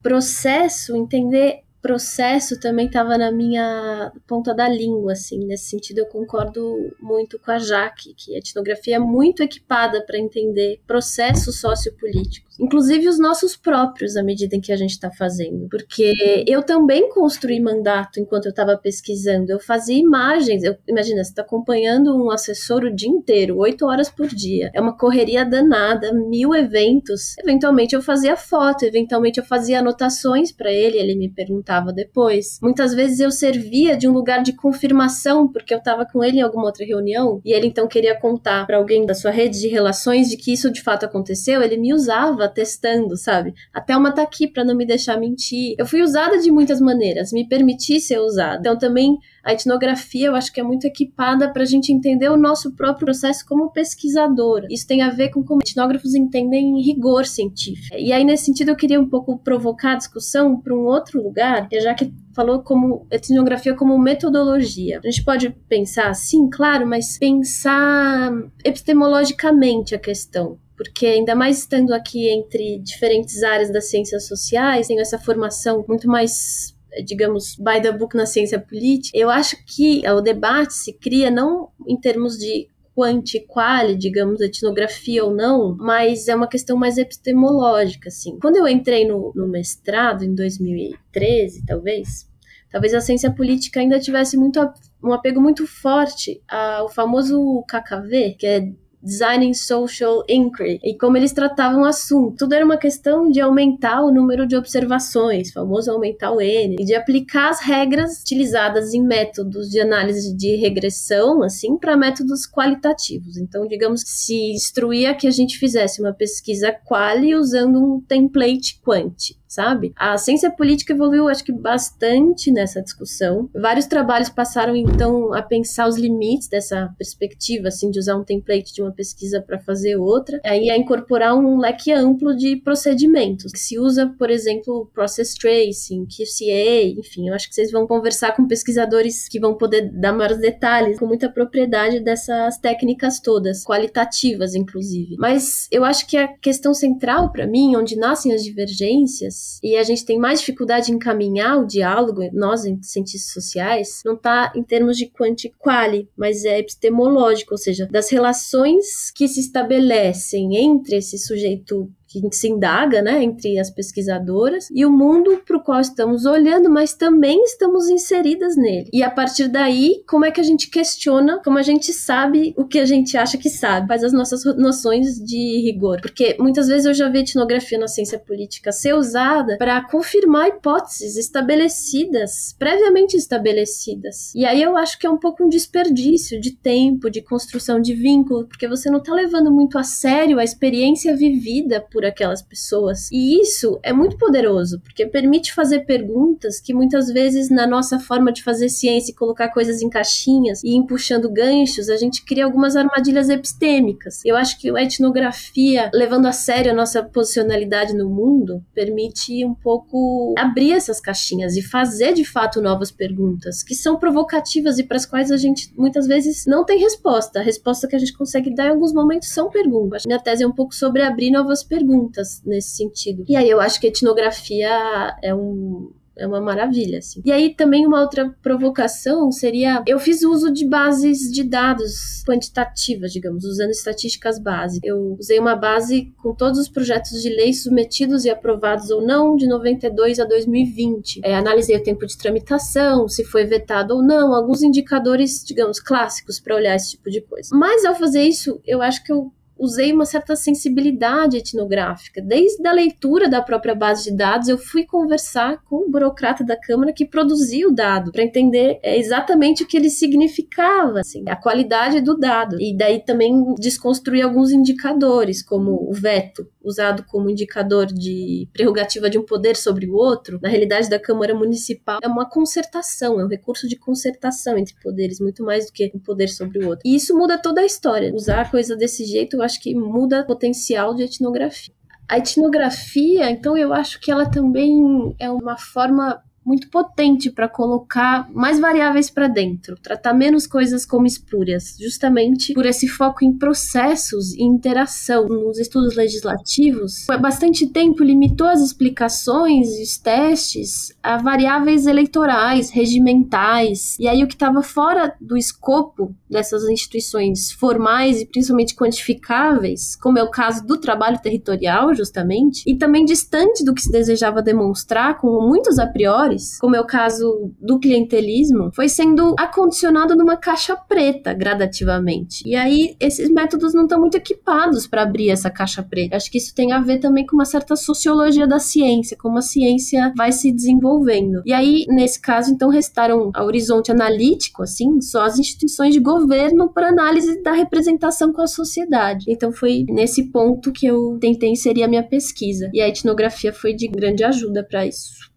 processo, entender processo também estava na minha ponta da língua, assim. Nesse sentido, eu concordo muito com a Jaque, que a etnografia é muito equipada para entender processos sociopolíticos, inclusive os nossos próprios, à medida em que a gente está fazendo. Porque eu também construí mandato enquanto eu estava pesquisando. Eu fazia imagens. Eu, imagina, você está acompanhando um assessor o dia inteiro, oito horas por dia. É uma correria danada, mil eventos. Eventualmente eu fazia foto, eventualmente eu fazia anotações para ele, ele me perguntava depois. Muitas vezes eu servia de um lugar de confirmação, porque eu estava com ele em alguma outra reunião e ele então queria contar para alguém da sua rede de relações de que isso de fato aconteceu. Ele me usava testando, sabe? Até uma tá aqui para não me deixar mentir. Eu fui usada de muitas maneiras, me permiti ser usada. Então também a etnografia eu acho que é muito equipada para a gente entender o nosso próprio processo como pesquisador. Isso tem a ver com como etnógrafos entendem rigor científico. E aí, nesse sentido, eu queria um pouco provocar a discussão para um outro lugar, já que falou como etnografia como metodologia. A gente pode pensar, sim, claro, mas pensar epistemologicamente a questão porque ainda mais estando aqui entre diferentes áreas das ciências sociais, tenho essa formação muito mais digamos, by the book na ciência política, eu acho que o debate se cria não em termos de quanti quali, digamos, etnografia ou não, mas é uma questão mais epistemológica, assim. Quando eu entrei no, no mestrado, em 2013, talvez, talvez a ciência política ainda tivesse muito um apego muito forte ao famoso KKV, que é Designing Social Inquiry, e como eles tratavam o assunto. Tudo era uma questão de aumentar o número de observações, famoso aumentar o N, e de aplicar as regras utilizadas em métodos de análise de regressão, assim, para métodos qualitativos. Então, digamos que se instruía que a gente fizesse uma pesquisa quali usando um template quanti sabe? A ciência política evoluiu, acho que bastante nessa discussão. Vários trabalhos passaram então a pensar os limites dessa perspectiva, assim, de usar um template de uma pesquisa para fazer outra, aí a incorporar um leque amplo de procedimentos. Que se usa, por exemplo, process tracing, QCA, enfim, eu acho que vocês vão conversar com pesquisadores que vão poder dar maiores detalhes com muita propriedade dessas técnicas todas, qualitativas inclusive. Mas eu acho que a questão central para mim, onde nascem as divergências, e a gente tem mais dificuldade em encaminhar o diálogo, nós, cientistas sociais, não está em termos de quanti quali, mas é epistemológico, ou seja, das relações que se estabelecem entre esse sujeito que se indaga, né, entre as pesquisadoras e o mundo para o qual estamos olhando, mas também estamos inseridas nele. E a partir daí, como é que a gente questiona, como a gente sabe o que a gente acha que sabe, faz as nossas noções de rigor. Porque muitas vezes eu já vi etnografia na ciência política ser usada para confirmar hipóteses estabelecidas, previamente estabelecidas. E aí eu acho que é um pouco um desperdício de tempo, de construção de vínculo, porque você não está levando muito a sério a experiência vivida por aquelas pessoas. E isso é muito poderoso, porque permite fazer perguntas que muitas vezes, na nossa forma de fazer ciência e colocar coisas em caixinhas e ir puxando ganchos, a gente cria algumas armadilhas epistêmicas. Eu acho que a etnografia, levando a sério a nossa posicionalidade no mundo, permite um pouco abrir essas caixinhas e fazer de fato novas perguntas, que são provocativas e para as quais a gente muitas vezes não tem resposta. A resposta que a gente consegue dar em alguns momentos são perguntas. Minha tese é um pouco sobre abrir novas perguntas perguntas nesse sentido. E aí eu acho que a etnografia é um é uma maravilha, assim. E aí também uma outra provocação seria, eu fiz uso de bases de dados quantitativas, digamos, usando estatísticas básicas. Eu usei uma base com todos os projetos de lei submetidos e aprovados ou não de 92 a 2020. É, analisei o tempo de tramitação, se foi vetado ou não, alguns indicadores, digamos, clássicos para olhar esse tipo de coisa. Mas ao fazer isso, eu acho que eu usei uma certa sensibilidade etnográfica. Desde a leitura da própria base de dados, eu fui conversar com o burocrata da Câmara que produziu o dado, para entender é, exatamente o que ele significava, assim, a qualidade do dado. E daí também desconstruir alguns indicadores, como o veto, usado como indicador de prerrogativa de um poder sobre o outro. Na realidade da Câmara Municipal, é uma concertação, é um recurso de concertação entre poderes, muito mais do que um poder sobre o outro. E isso muda toda a história. Usar a coisa desse jeito, eu acho que muda o potencial de etnografia. A etnografia, então, eu acho que ela também é uma forma muito potente para colocar mais variáveis para dentro, tratar menos coisas como espúrias, justamente por esse foco em processos e interação. Nos estudos legislativos, há bastante tempo limitou as explicações e os testes a variáveis eleitorais, regimentais, e aí o que estava fora do escopo dessas instituições formais e principalmente quantificáveis, como é o caso do trabalho territorial, justamente, e também distante do que se desejava demonstrar, como muitos a priori, como é o caso do clientelismo, foi sendo acondicionado numa caixa preta gradativamente. E aí esses métodos não estão muito equipados para abrir essa caixa preta. Acho que isso tem a ver também com uma certa sociologia da ciência, como a ciência vai se desenvolvendo. E aí, nesse caso, então restaram a horizonte analítico, assim, só as instituições de governo para análise da representação com a sociedade. Então foi nesse ponto que eu tentei inserir a minha pesquisa. E a etnografia foi de grande ajuda para isso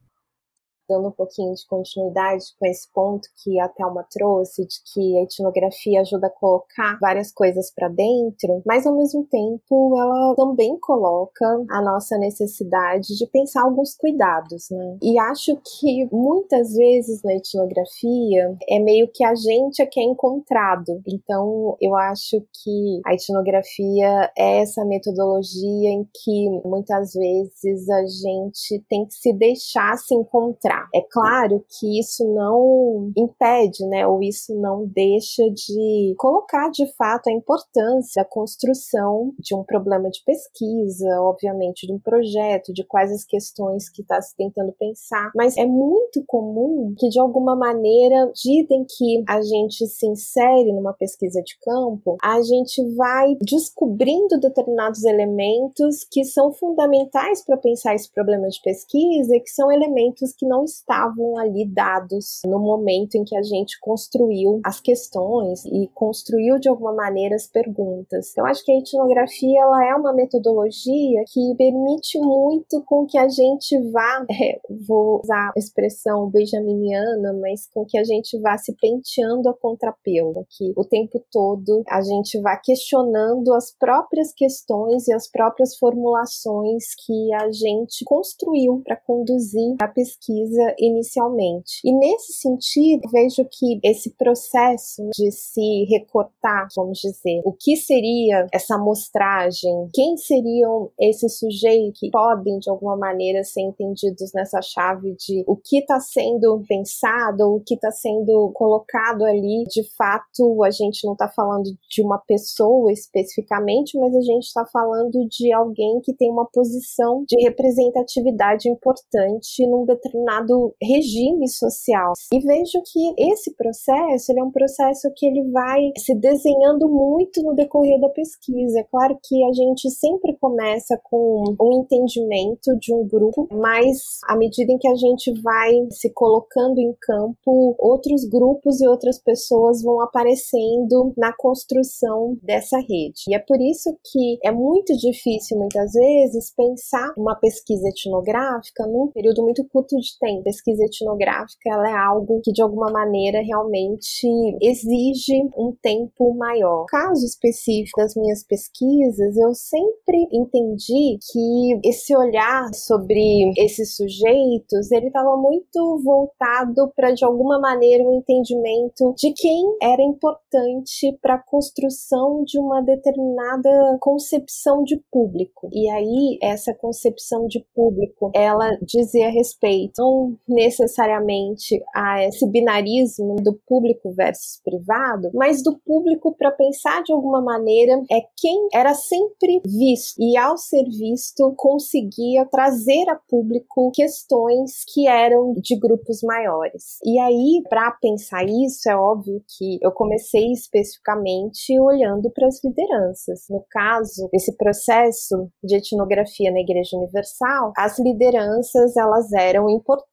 dando um pouquinho de continuidade com esse ponto que a Thelma trouxe, de que a etnografia ajuda a colocar várias coisas para dentro, mas ao mesmo tempo ela também coloca a nossa necessidade de pensar alguns cuidados, né? E acho que muitas vezes na etnografia é meio que a gente é que é encontrado. Então eu acho que a etnografia é essa metodologia em que muitas vezes a gente tem que se deixar se encontrar é claro que isso não impede, né, ou isso não deixa de colocar de fato a importância da construção de um problema de pesquisa, obviamente, de um projeto, de quais as questões que está se tentando pensar, mas é muito comum que de alguma maneira, dizem que a gente se insere numa pesquisa de campo, a gente vai descobrindo determinados elementos que são fundamentais para pensar esse problema de pesquisa que são elementos que não estavam ali dados no momento em que a gente construiu as questões e construiu de alguma maneira as perguntas. Eu acho que a etnografia ela é uma metodologia que permite muito com que a gente vá, é, vou usar a expressão benjaminiana, mas com que a gente vá se penteando a contrapelo, que o tempo todo a gente vá questionando as próprias questões e as próprias formulações que a gente construiu para conduzir a pesquisa inicialmente. E nesse sentido, vejo que esse processo de se recortar, vamos dizer, o que seria essa amostragem, quem seriam esses sujeitos que podem de alguma maneira ser entendidos nessa chave de o que está sendo pensado, o que está sendo colocado ali, de fato, a gente não está falando de uma pessoa especificamente, mas a gente está falando de alguém que tem uma posição de representatividade importante num determinado determinado regime social. E vejo que esse processo, ele é um processo que ele vai se desenhando muito no decorrer da pesquisa. É claro que a gente sempre começa com um entendimento de um grupo, mas à medida em que a gente vai se colocando em campo, outros grupos e outras pessoas vão aparecendo na construção dessa rede. E é por isso que é muito difícil muitas vezes pensar uma pesquisa etnográfica num período muito curto de tempo pesquisa etnográfica ela é algo que de alguma maneira realmente exige um tempo maior. No caso específico das minhas pesquisas, eu sempre entendi que esse olhar sobre esses sujeitos, ele estava muito voltado para de alguma maneira um entendimento de quem era importante para a construção de uma determinada concepção de público. E aí essa concepção de público, ela dizia respeito necessariamente a esse binarismo do público versus privado, mas do público para pensar de alguma maneira é quem era sempre visto e ao ser visto conseguia trazer a público questões que eram de grupos maiores. E aí, para pensar isso, é óbvio que eu comecei especificamente olhando para as lideranças. No caso, esse processo de etnografia na Igreja Universal, as lideranças elas eram importantes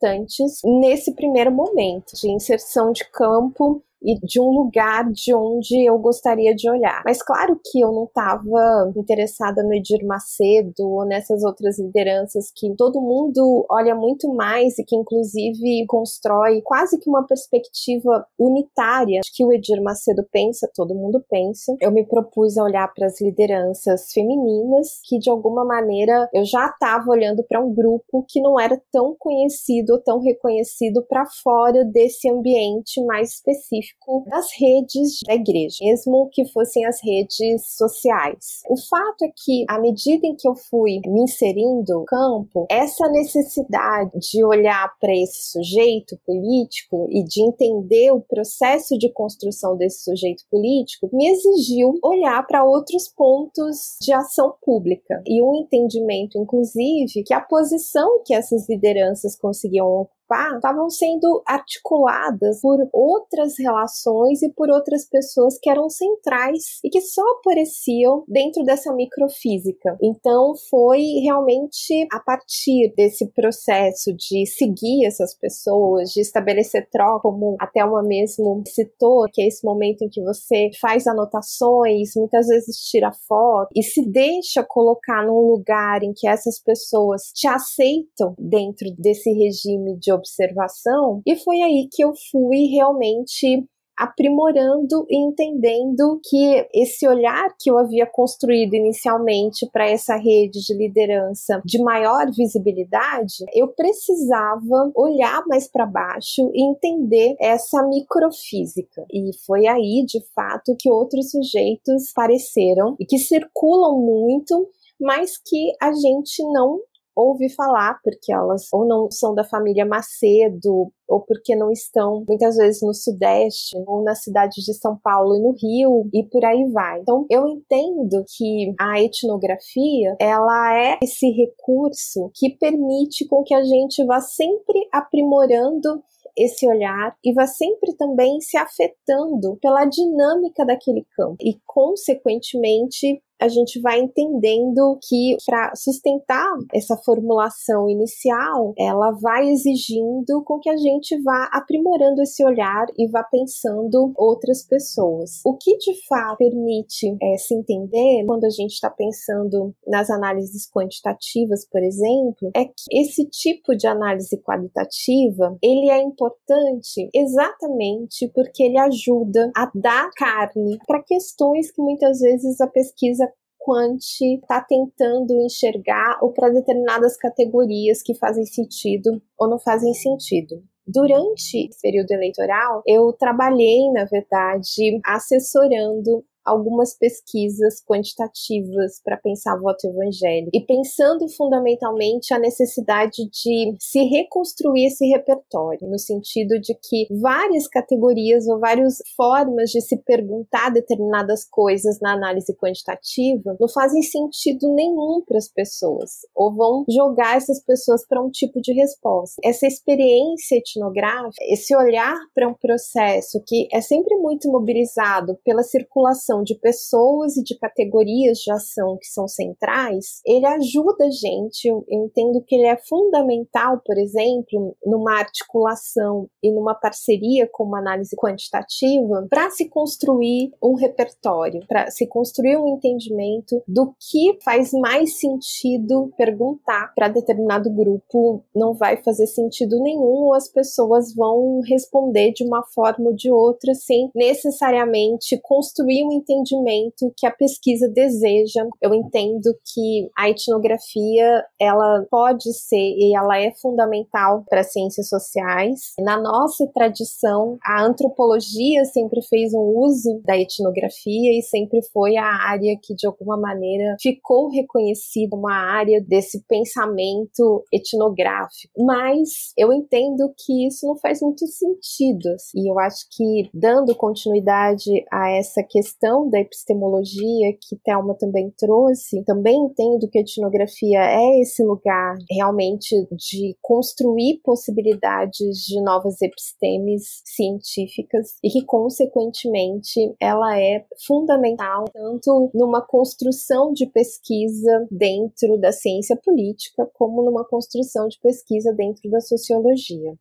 nesse primeiro momento de inserção de campo e de um lugar de onde eu gostaria de olhar. Mas claro que eu não estava interessada no Edir Macedo ou nessas outras lideranças que todo mundo olha muito mais e que inclusive constrói quase que uma perspectiva unitária que o Edir Macedo pensa, todo mundo pensa. Eu me propus a olhar para as lideranças femininas que de alguma maneira eu já estava olhando para um grupo que não era tão conhecido ou tão reconhecido para fora desse ambiente mais específico das redes da igreja, mesmo que fossem as redes sociais. O fato é que, à medida em que eu fui me inserindo no campo, essa necessidade de olhar para esse sujeito político e de entender o processo de construção desse sujeito político me exigiu olhar para outros pontos de ação pública e um entendimento, inclusive, que a posição que essas lideranças conseguiam estavam sendo articuladas por outras relações e por outras pessoas que eram centrais e que só apareciam dentro dessa microfísica. Então foi realmente a partir desse processo de seguir essas pessoas, de estabelecer troca, como até uma mesmo citou, que é esse momento em que você faz anotações, muitas vezes tira foto e se deixa colocar num lugar em que essas pessoas te aceitam dentro desse regime de observação, e foi aí que eu fui realmente aprimorando e entendendo que esse olhar que eu havia construído inicialmente para essa rede de liderança de maior visibilidade, eu precisava olhar mais para baixo e entender essa microfísica. E foi aí, de fato, que outros sujeitos apareceram e que circulam muito mas que a gente não ouve falar, porque elas ou não são da família Macedo, ou porque não estão muitas vezes no Sudeste, ou na cidade de São Paulo e no Rio, e por aí vai. Então, eu entendo que a etnografia, ela é esse recurso que permite com que a gente vá sempre aprimorando esse olhar e vá sempre também se afetando pela dinâmica daquele campo e, consequentemente, a gente vai entendendo que para sustentar essa formulação inicial, ela vai exigindo com que a gente vá aprimorando esse olhar e vá pensando outras pessoas. O que de fato permite é, se entender quando a gente está pensando nas análises quantitativas, por exemplo, é que esse tipo de análise qualitativa ele é importante exatamente porque ele ajuda a dar carne para questões que muitas vezes a pesquisa Quant está tentando enxergar ou para determinadas categorias que fazem sentido ou não fazem sentido. Durante esse período eleitoral, eu trabalhei, na verdade, assessorando algumas pesquisas quantitativas para pensar voto evangélico e pensando fundamentalmente a necessidade de se reconstruir esse repertório, no sentido de que várias categorias ou várias formas de se perguntar determinadas coisas na análise quantitativa não fazem sentido nenhum para as pessoas ou vão jogar essas pessoas para um tipo de resposta. Essa experiência etnográfica, esse olhar para um processo que é sempre muito mobilizado pela circulação de pessoas e de categorias de ação que são centrais, ele ajuda a gente. Eu, entendo que ele é fundamental, por exemplo, numa articulação e numa parceria com uma análise quantitativa, para se construir um repertório, para se construir um entendimento do que faz mais sentido perguntar para determinado grupo. Não vai fazer sentido nenhum, as pessoas vão responder de uma forma ou de outra, sem necessariamente construir um entendimento que a pesquisa deseja. Eu entendo que a etnografia ela pode ser e ela é fundamental para as ciências sociais. Na nossa tradição, a antropologia sempre fez um uso da etnografia e sempre foi a área que de alguma maneira ficou reconhecida uma área desse pensamento etnográfico. Mas eu entendo que isso não faz muito sentido. E eu acho que dando continuidade a essa questão da epistemologia que Thelma também trouxe, também entendo que a etnografia é esse lugar realmente de construir possibilidades de novas epistemes científicas e que, consequentemente, ela é fundamental tanto numa construção de pesquisa dentro da ciência política como numa construção de pesquisa dentro da sociologia.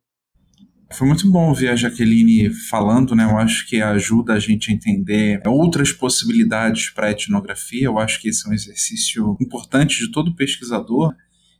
Foi muito bom ver a Jaqueline falando, né? Eu acho que ajuda a gente a entender outras possibilidades para a etnografia. Eu acho que esse é um exercício importante de todo pesquisador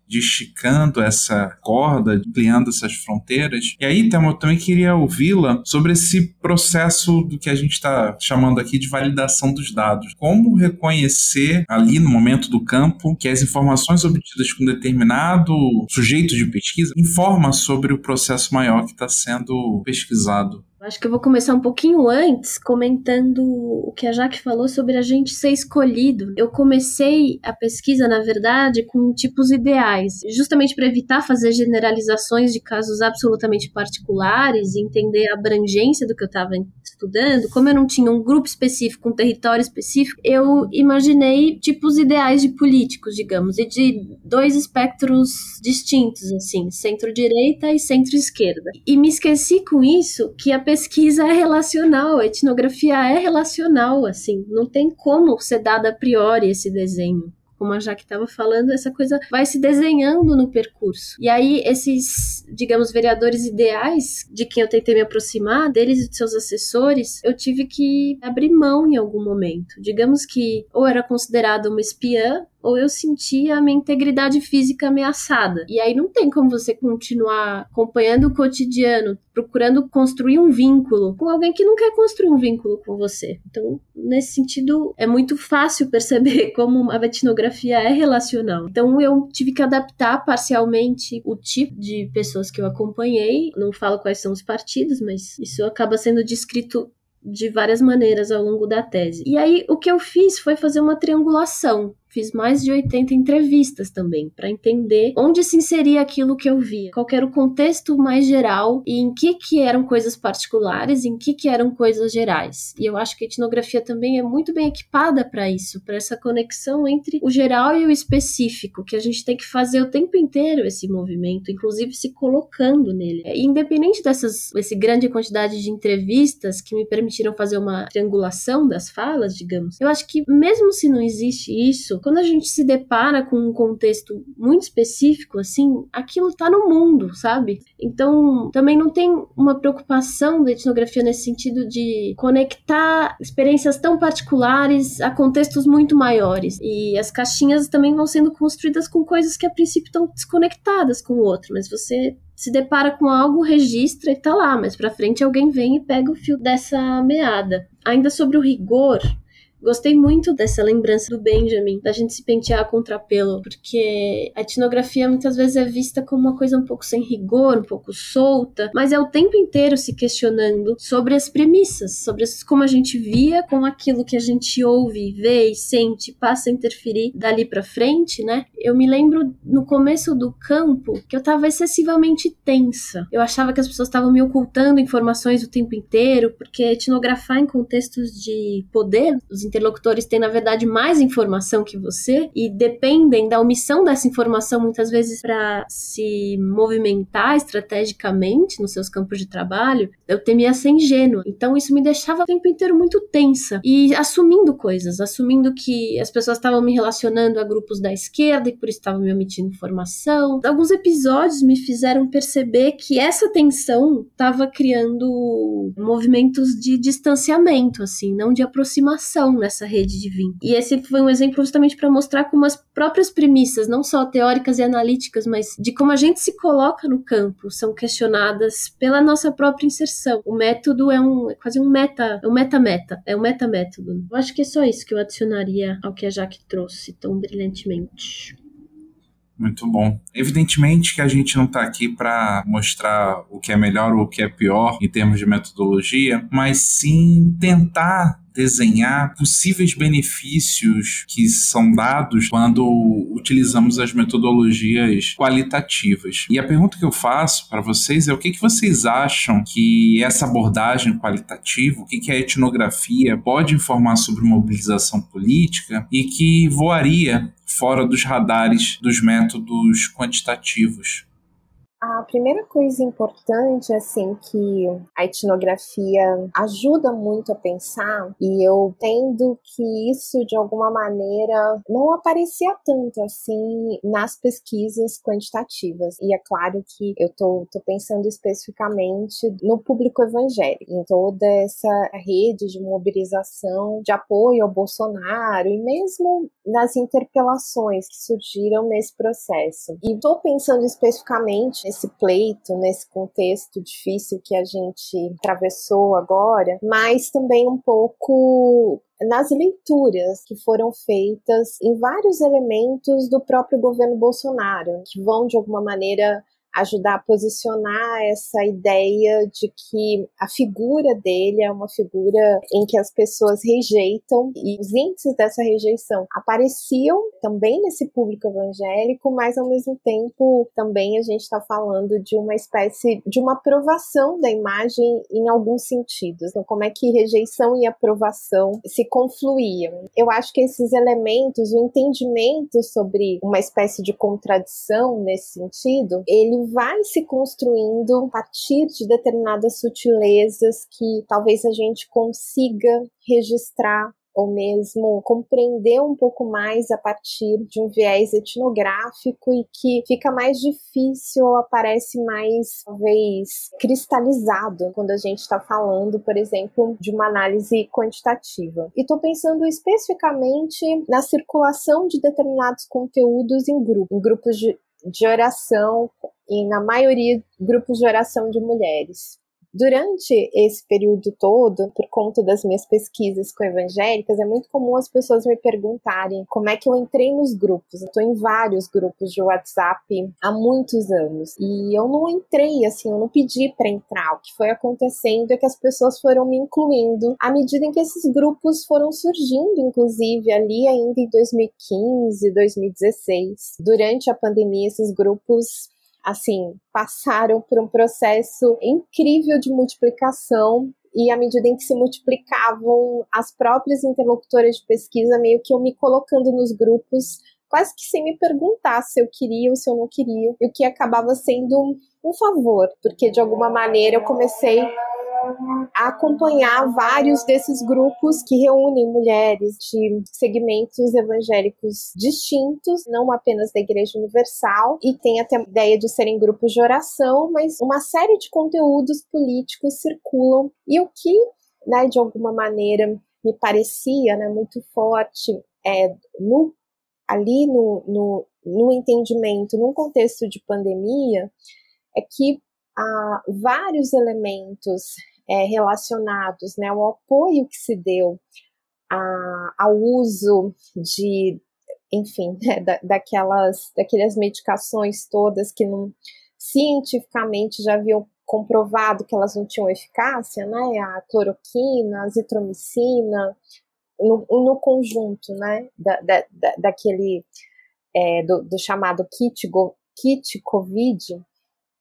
de esticando essa corda, ampliando essas fronteiras. E aí, Thelma, eu também queria ouvi-la sobre esse processo do que a gente está chamando aqui de validação dos dados. Como reconhecer ali no momento do campo que as informações obtidas com determinado sujeito de pesquisa informa sobre o processo maior que está sendo pesquisado. Acho que eu vou começar um pouquinho antes comentando o que a Jaque falou sobre a gente ser escolhido. Eu comecei a pesquisa, na verdade, com tipos ideais, justamente para evitar fazer generalizações de casos absolutamente particulares e entender a abrangência do que eu estava estudando. Como eu não tinha um grupo específico, um território específico, eu imaginei tipos ideais de políticos, digamos, e de dois espectros distintos, assim, centro-direita e centro-esquerda. E me esqueci com isso que a pesquisa é relacional, a etnografia é relacional, assim, não tem como ser dada a priori esse desenho como a Jaque estava falando, essa coisa vai se desenhando no percurso. E aí, esses, digamos, vereadores ideais de quem eu tentei me aproximar, deles e de seus assessores, eu tive que abrir mão em algum momento. Digamos que ou era considerada uma espiã, ou eu sentia a minha integridade física ameaçada. E aí não tem como você continuar acompanhando o cotidiano, procurando construir um vínculo com alguém que não quer construir um vínculo com você. Então, nesse sentido, é muito fácil perceber como a etnografia é relacional. Então, eu tive que adaptar parcialmente o tipo de pessoas que eu acompanhei. Não falo quais são os partidos, mas isso acaba sendo descrito de várias maneiras ao longo da tese. E aí, o que eu fiz foi fazer uma triangulação Fiz mais de 80 entrevistas também, para entender onde se inseria aquilo que eu via, qual era o contexto mais geral e em que, que eram coisas particulares em que, que eram coisas gerais. E eu acho que a etnografia também é muito bem equipada para isso, para essa conexão entre o geral e o específico, que a gente tem que fazer o tempo inteiro esse movimento, inclusive se colocando nele. E independente dessas esse grande quantidade de entrevistas que me permitiram fazer uma triangulação das falas, digamos, eu acho que mesmo se não existe isso, quando a gente se depara com um contexto muito específico, assim, aquilo tá no mundo, sabe? Então, também não tem uma preocupação da etnografia nesse sentido de conectar experiências tão particulares a contextos muito maiores. E as caixinhas também vão sendo construídas com coisas que a princípio estão desconectadas com o outro, mas você se depara com algo, registra e tá lá, mas para frente alguém vem e pega o fio dessa meada. Ainda sobre o rigor, Gostei muito dessa lembrança do Benjamin, da gente se pentear a contrapelo, porque a etnografia muitas vezes é vista como uma coisa um pouco sem rigor, um pouco solta, mas é o tempo inteiro se questionando sobre as premissas, sobre as, como a gente via com aquilo que a gente ouve, vê e sente, passa a interferir dali para frente, né? Eu me lembro no começo do campo que eu tava excessivamente tensa. Eu achava que as pessoas estavam me ocultando informações o tempo inteiro, porque etnografar em contextos de poder, os interlocutores têm, na verdade, mais informação que você e dependem da omissão dessa informação muitas vezes para se movimentar estrategicamente nos seus campos de trabalho, eu temia ser ingênua. Então isso me deixava o tempo inteiro muito tensa e assumindo coisas, assumindo que as pessoas estavam me relacionando a grupos da esquerda e por isso estavam me omitindo informação. Alguns episódios me fizeram perceber que essa tensão estava criando movimentos de distanciamento, assim, não de aproximação nessa rede de vínculo. E esse foi um exemplo justamente para mostrar como as próprias premissas, não só teóricas e analíticas, mas de como a gente se coloca no campo, são questionadas pela nossa própria inserção. O método é um é quase um meta, é um meta-meta, é um meta-método. Eu acho que é só isso que eu adicionaria ao que a Jaque trouxe tão brilhantemente. Muito bom. Evidentemente que a gente não está aqui para mostrar o que é melhor ou o que é pior em termos de metodologia, mas sim tentar desenhar possíveis benefícios que são dados quando utilizamos as metodologias qualitativas. E a pergunta que eu faço para vocês é o que, que vocês acham que essa abordagem qualitativa, o que, que a etnografia pode informar sobre mobilização política e que voaria fora dos radares dos métodos quantitativos. A primeira coisa importante, assim, que a etnografia ajuda muito a pensar, e eu tendo que isso de alguma maneira não aparecia tanto assim nas pesquisas quantitativas. E é claro que eu tô, tô pensando especificamente no público evangélico, em toda essa rede de mobilização de apoio ao Bolsonaro e mesmo nas interpelações que surgiram nesse processo. E tô pensando especificamente nesse pleito, nesse contexto difícil que a gente atravessou agora, mas também um pouco nas leituras que foram feitas em vários elementos do próprio governo Bolsonaro, que vão de alguma maneira ajudar a posicionar essa ideia de que a figura dele é uma figura em que as pessoas rejeitam e os índices dessa rejeição apareciam também nesse público evangélico, mas ao mesmo tempo também a gente está falando de uma espécie de uma aprovação da imagem em alguns sentidos. Então, como é que rejeição e aprovação se confluíam? Eu acho que esses elementos, o entendimento sobre uma espécie de contradição nesse sentido, ele vai se construindo a partir de determinadas sutilezas que talvez a gente consiga registrar ou mesmo compreender um pouco mais a partir de um viés etnográfico e que fica mais difícil ou aparece mais, talvez, cristalizado quando a gente está falando, por exemplo, de uma análise quantitativa. E estou pensando especificamente na circulação de determinados conteúdos em grupos, em grupos de, de oração e, na maioria, grupos de oração de mulheres. Durante esse período todo, por conta das minhas pesquisas com evangélicas, é muito comum as pessoas me perguntarem como é que eu entrei nos grupos. Eu estou em vários grupos de WhatsApp há muitos anos e eu não entrei assim, eu não pedi para entrar. O que foi acontecendo é que as pessoas foram me incluindo à medida em que esses grupos foram surgindo, inclusive ali ainda em 2015, 2016. Durante a pandemia, esses grupos assim, passaram por um processo incrível de multiplicação e à medida em que se multiplicavam as próprias interlocutoras de pesquisa, meio que eu me colocando nos grupos, quase que sem me perguntar se eu queria ou se eu não queria, e o que acabava sendo um favor, porque de alguma maneira eu comecei acompanhar vários desses grupos que reúnem mulheres de segmentos evangélicos distintos, não apenas da Igreja Universal, e tem até a ideia de serem grupos de oração, mas uma série de conteúdos políticos circulam. E o que, né, de alguma maneira, me parecia né, muito forte é, no, ali no, no, no entendimento, num contexto de pandemia, é que há vários elementos é, relacionados né, ao apoio que se deu a, ao uso de, enfim, né, da, daquelas, daquelas medicações todas que não, cientificamente já haviam comprovado que elas não tinham eficácia, né, a cloroquina, a azitromicina, no, no conjunto, né, da, da, daquele, é, do, do chamado kit, kit COVID,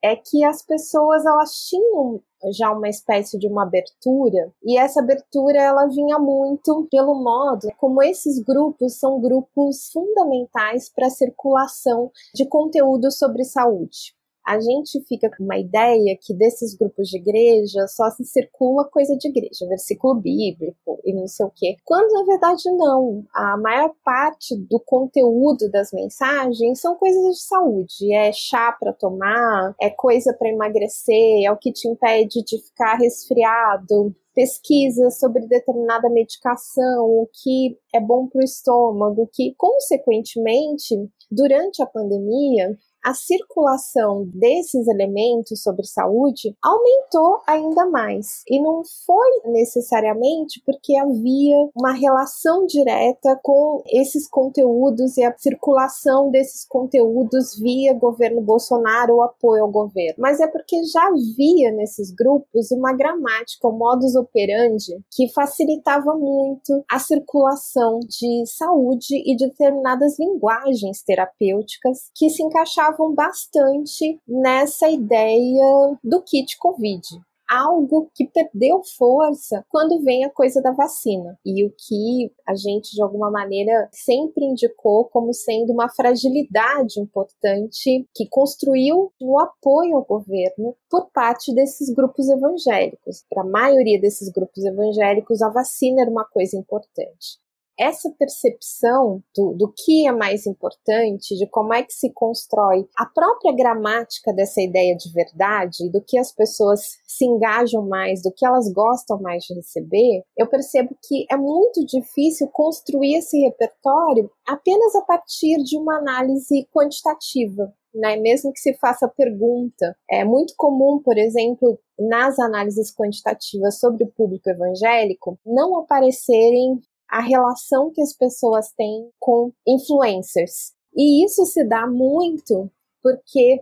é que as pessoas elas tinham já uma espécie de uma abertura e essa abertura ela vinha muito pelo modo como esses grupos são grupos fundamentais para a circulação de conteúdo sobre saúde a gente fica com uma ideia que desses grupos de igreja só se circula coisa de igreja, versículo bíblico e não sei o quê. Quando na verdade não. A maior parte do conteúdo das mensagens são coisas de saúde. É chá para tomar, é coisa para emagrecer, é o que te impede de ficar resfriado pesquisas sobre determinada medicação, o que é bom para o estômago, que, consequentemente, durante a pandemia, a circulação desses elementos sobre saúde aumentou ainda mais. E não foi necessariamente porque havia uma relação direta com esses conteúdos e a circulação desses conteúdos via governo Bolsonaro ou apoio ao governo, mas é porque já havia nesses grupos uma gramática, um modus operandi que facilitava muito a circulação de saúde e de determinadas linguagens terapêuticas que se encaixavam acreditavam bastante nessa ideia do kit Covid algo que perdeu força quando vem a coisa da vacina. E o que a gente, de alguma maneira, sempre indicou como sendo uma fragilidade importante que construiu o apoio ao governo por parte desses grupos evangélicos. Para a maioria desses grupos evangélicos, a vacina era uma coisa importante essa percepção do, do que é mais importante, de como é que se constrói a própria gramática dessa ideia de verdade, do que as pessoas se engajam mais, do que elas gostam mais de receber, eu percebo que é muito difícil construir esse repertório apenas a partir de uma análise quantitativa. Né, mesmo que se faça pergunta. É muito comum, por exemplo, nas análises quantitativas sobre o público evangélico, não aparecerem a relação que as pessoas têm com influencers. E isso se dá muito porque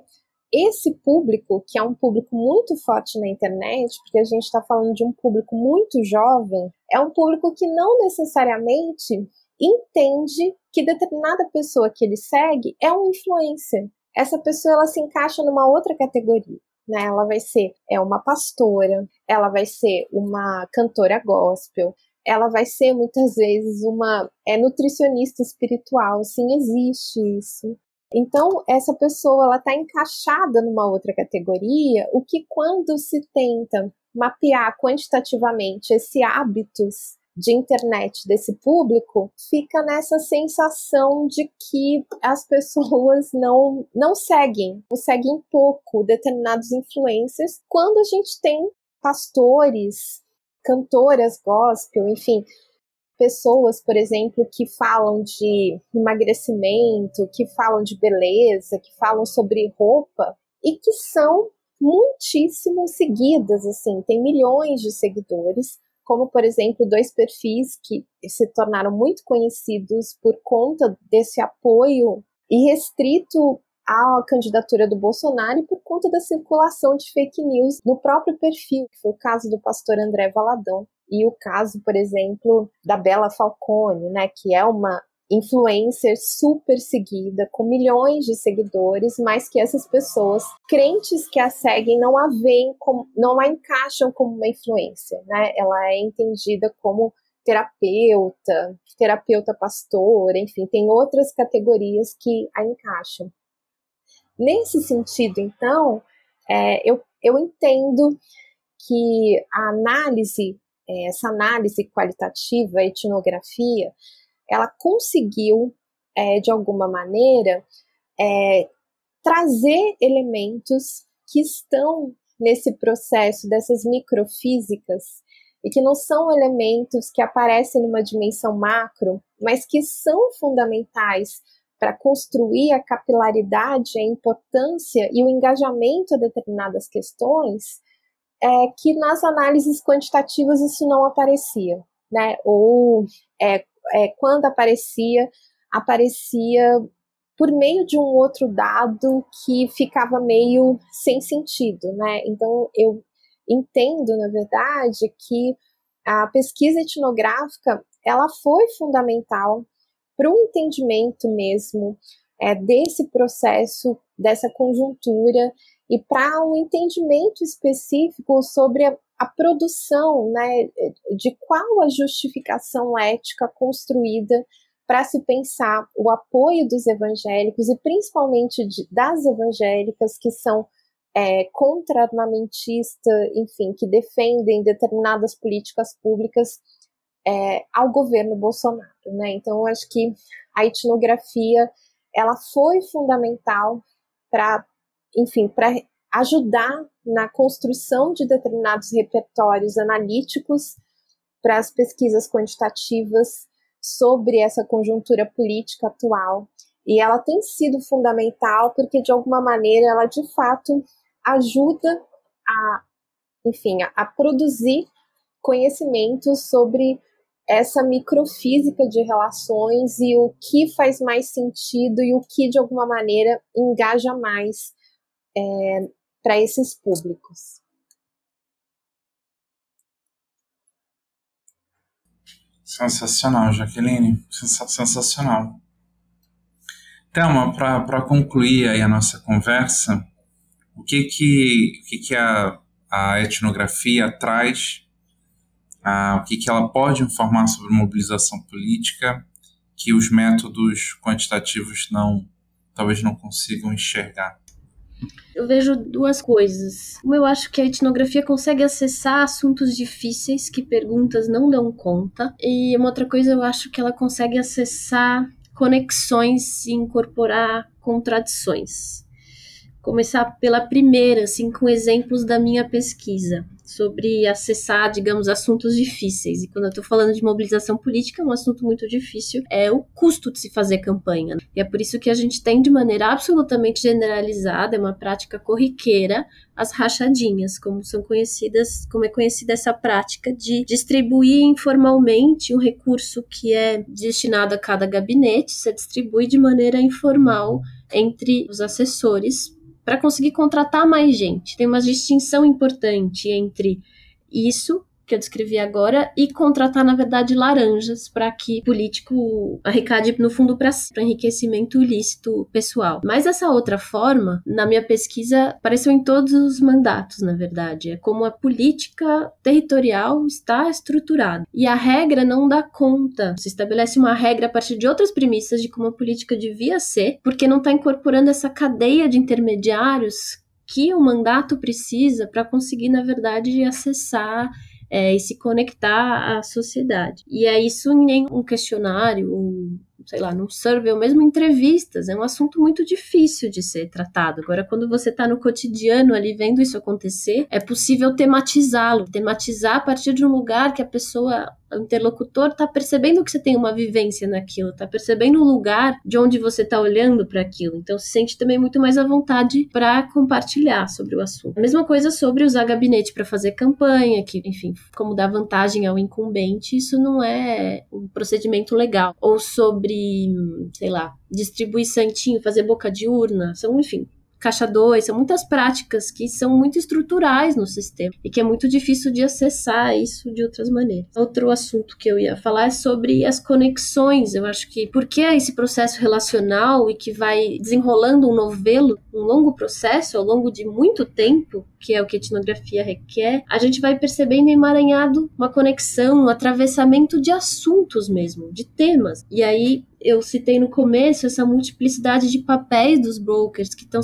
esse público, que é um público muito forte na internet, porque a gente está falando de um público muito jovem, é um público que não necessariamente entende que determinada pessoa que ele segue é um influencer. Essa pessoa ela se encaixa numa outra categoria. Né? Ela vai ser é uma pastora, ela vai ser uma cantora gospel, ela vai ser muitas vezes uma é nutricionista espiritual, sim, existe isso. Então, essa pessoa ela está encaixada numa outra categoria, o que quando se tenta mapear quantitativamente esses hábitos de internet desse público, fica nessa sensação de que as pessoas não, não seguem, ou seguem pouco determinados influencers, quando a gente tem pastores, cantoras gospel, enfim, pessoas, por exemplo, que falam de emagrecimento, que falam de beleza, que falam sobre roupa e que são muitíssimo seguidas, assim, tem milhões de seguidores, como por exemplo dois perfis que se tornaram muito conhecidos por conta desse apoio irrestrito à candidatura do Bolsonaro por conta da circulação de fake news no próprio perfil, que foi o caso do pastor André Valadão e o caso, por exemplo, da Bela Falcone, né, que é uma influencer super seguida, com milhões de seguidores, mas que essas pessoas, crentes que a seguem, não a veem como, não a encaixam como uma influência, né? Ela é entendida como terapeuta, terapeuta pastor, enfim, tem outras categorias que a encaixam. Nesse sentido, então, é, eu, eu entendo que a análise, é, essa análise qualitativa, a etnografia, ela conseguiu, é, de alguma maneira, é, trazer elementos que estão nesse processo dessas microfísicas e que não são elementos que aparecem numa dimensão macro, mas que são fundamentais para construir a capilaridade, a importância e o engajamento a determinadas questões, é que nas análises quantitativas isso não aparecia, né? Ou é, é, quando aparecia, aparecia por meio de um outro dado que ficava meio sem sentido, né? Então eu entendo, na verdade, que a pesquisa etnográfica ela foi fundamental para um entendimento mesmo é, desse processo, dessa conjuntura e para um entendimento específico sobre a, a produção, né, de qual a justificação ética construída para se pensar o apoio dos evangélicos e principalmente de, das evangélicas que são é, contra-armamentista, enfim, que defendem determinadas políticas públicas é, ao governo Bolsonaro, né? Então, eu acho que a etnografia ela foi fundamental para, enfim, para ajudar na construção de determinados repertórios analíticos para as pesquisas quantitativas sobre essa conjuntura política atual. E ela tem sido fundamental porque, de alguma maneira, ela de fato ajuda a, enfim, a, produzir conhecimentos sobre essa microfísica de relações e o que faz mais sentido e o que, de alguma maneira, engaja mais é, para esses públicos. Sensacional, Jaqueline. Sensacional. Thelma, para concluir aí a nossa conversa, o que que, o que, que a, a etnografia traz, a, o que, que ela pode informar sobre mobilização política que os métodos quantitativos não talvez não consigam enxergar? Eu vejo duas coisas. Uma, eu acho que a etnografia consegue acessar assuntos difíceis que perguntas não dão conta. E uma outra coisa, eu acho que ela consegue acessar conexões e incorporar contradições. Começar pela primeira, assim, com exemplos da minha pesquisa sobre acessar, digamos, assuntos difíceis. E quando eu estou falando de mobilização política, é um assunto muito difícil, é o custo de se fazer campanha. E é por isso que a gente tem de maneira absolutamente generalizada, é uma prática corriqueira, as rachadinhas, como são conhecidas, como é conhecida essa prática de distribuir informalmente um recurso que é destinado a cada gabinete, se distribui de maneira informal entre os assessores para conseguir contratar mais gente. Tem uma distinção importante entre isso que eu descrevi agora e contratar, na verdade, laranjas para que o político arrecade no fundo para enriquecimento ilícito pessoal. Mas essa outra forma, na minha pesquisa, apareceu em todos os mandatos, na verdade. É como a política territorial está estruturada. E a regra não dá conta. Se estabelece uma regra a partir de outras premissas de como a política devia ser, porque não está incorporando essa cadeia de intermediários que o mandato precisa para conseguir, na verdade, acessar é, e se conectar à sociedade. E é isso em um questionário, um, sei lá, num survey, ou mesmo entrevistas, é um assunto muito difícil de ser tratado. Agora, quando você está no cotidiano ali vendo isso acontecer, é possível tematizá-lo, tematizar a partir de um lugar que a pessoa o interlocutor está percebendo que você tem uma vivência naquilo, está percebendo o lugar de onde você está olhando para aquilo. Então se sente também muito mais à vontade para compartilhar sobre o assunto. A mesma coisa sobre usar gabinete para fazer campanha, que, enfim, como dar vantagem ao incumbente, isso não é um procedimento legal. Ou sobre, sei lá, distribuir santinho, fazer boca de urna, são, enfim, caixa 2, são muitas práticas que são muito estruturais no sistema e que é muito difícil de acessar isso de outras maneiras. Outro assunto que eu ia falar é sobre as conexões. Eu acho que porque é esse processo relacional e que vai desenrolando um novelo, um longo processo ao longo de muito tempo, que é o que a etnografia requer, a gente vai percebendo emaranhado uma conexão, um atravessamento de assuntos mesmo, de temas. E aí eu citei no começo essa multiplicidade de papéis dos brokers que estão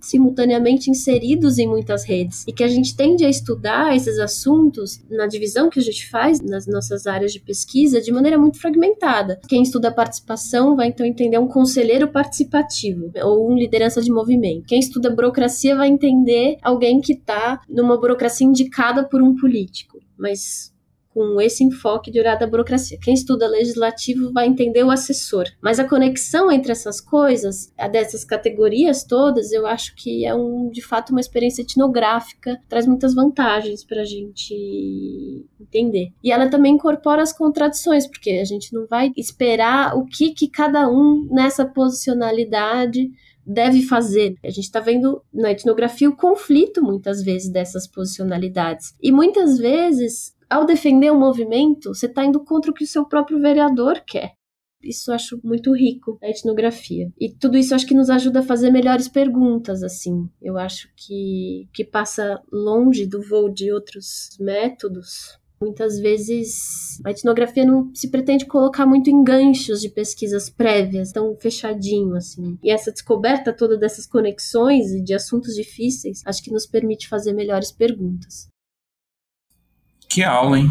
simultaneamente inseridos em muitas redes e que a gente tende a estudar esses assuntos na divisão que a gente faz nas nossas áreas de pesquisa de maneira muito fragmentada. Quem estuda participação vai então entender um conselheiro participativo ou um liderança de movimento. Quem estuda burocracia vai entender alguém que está numa burocracia indicada por um político. Mas com esse enfoque de olhar da burocracia. Quem estuda legislativo vai entender o assessor. Mas a conexão entre essas coisas, a dessas categorias todas, eu acho que é um, de fato uma experiência etnográfica, traz muitas vantagens para a gente entender. E ela também incorpora as contradições, porque a gente não vai esperar o que, que cada um nessa posicionalidade deve fazer. A gente está vendo na etnografia o conflito muitas vezes dessas posicionalidades. E muitas vezes ao defender um movimento, você está indo contra o que o seu próprio vereador quer. Isso eu acho muito rico a etnografia. E tudo isso acho que nos ajuda a fazer melhores perguntas, assim. Eu acho que, que passa longe do voo de outros métodos. Muitas vezes a etnografia não se pretende colocar muito em ganchos de pesquisas prévias, tão fechadinho assim. E essa descoberta toda dessas conexões e de assuntos difíceis, acho que nos permite fazer melhores perguntas. Que aula, hein?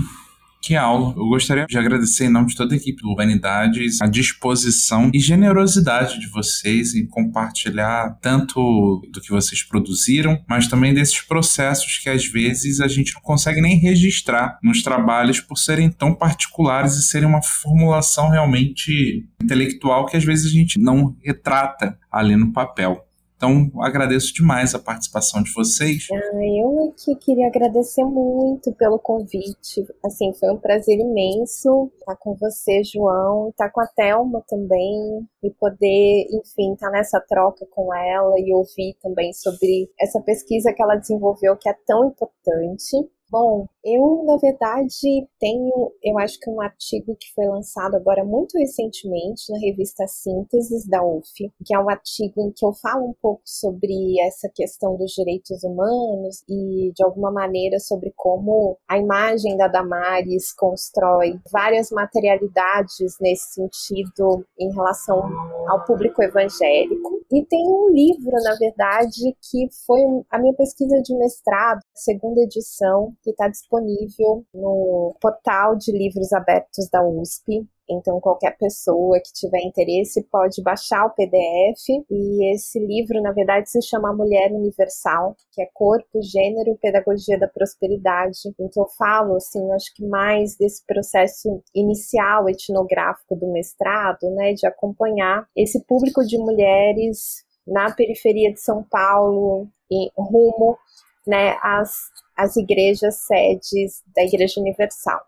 Que aula! Eu gostaria de agradecer em nome de toda a equipe do Urbanidades a disposição e generosidade de vocês em compartilhar tanto do que vocês produziram, mas também desses processos que às vezes a gente não consegue nem registrar nos trabalhos por serem tão particulares e serem uma formulação realmente intelectual que às vezes a gente não retrata ali no papel. Então, agradeço demais a participação de vocês. Ah, eu que queria agradecer muito pelo convite. Assim, foi um prazer imenso estar com você, João, estar com a Thelma também e poder, enfim, estar nessa troca com ela e ouvir também sobre essa pesquisa que ela desenvolveu que é tão importante. Bom, eu na verdade tenho, eu acho que um artigo que foi lançado agora muito recentemente na revista Sínteses da UF, que é um artigo em que eu falo um pouco sobre essa questão dos direitos humanos e de alguma maneira sobre como a imagem da Damares constrói várias materialidades nesse sentido em relação ao público evangélico. E tem um livro, na verdade, que foi a minha pesquisa de mestrado, segunda edição, que está disponível no portal de livros abertos da USP. Então, qualquer pessoa que tiver interesse pode baixar o PDF. E esse livro, na verdade, se chama Mulher Universal, que é Corpo, Gênero e Pedagogia da Prosperidade. Em que eu falo, assim, acho que mais desse processo inicial etnográfico do mestrado, né, de acompanhar esse público de mulheres na periferia de São Paulo e rumo né, as, as igrejas sedes da Igreja Universal.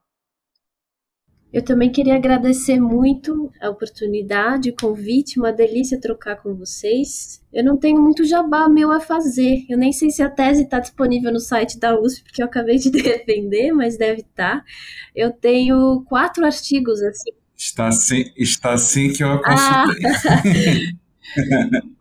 Eu também queria agradecer muito a oportunidade, o convite, uma delícia trocar com vocês. Eu não tenho muito jabá meu a fazer. Eu nem sei se a tese está disponível no site da USP, porque eu acabei de defender, mas deve estar. Tá. Eu tenho quatro artigos assim. Está assim, está assim que eu a consultei. Ah.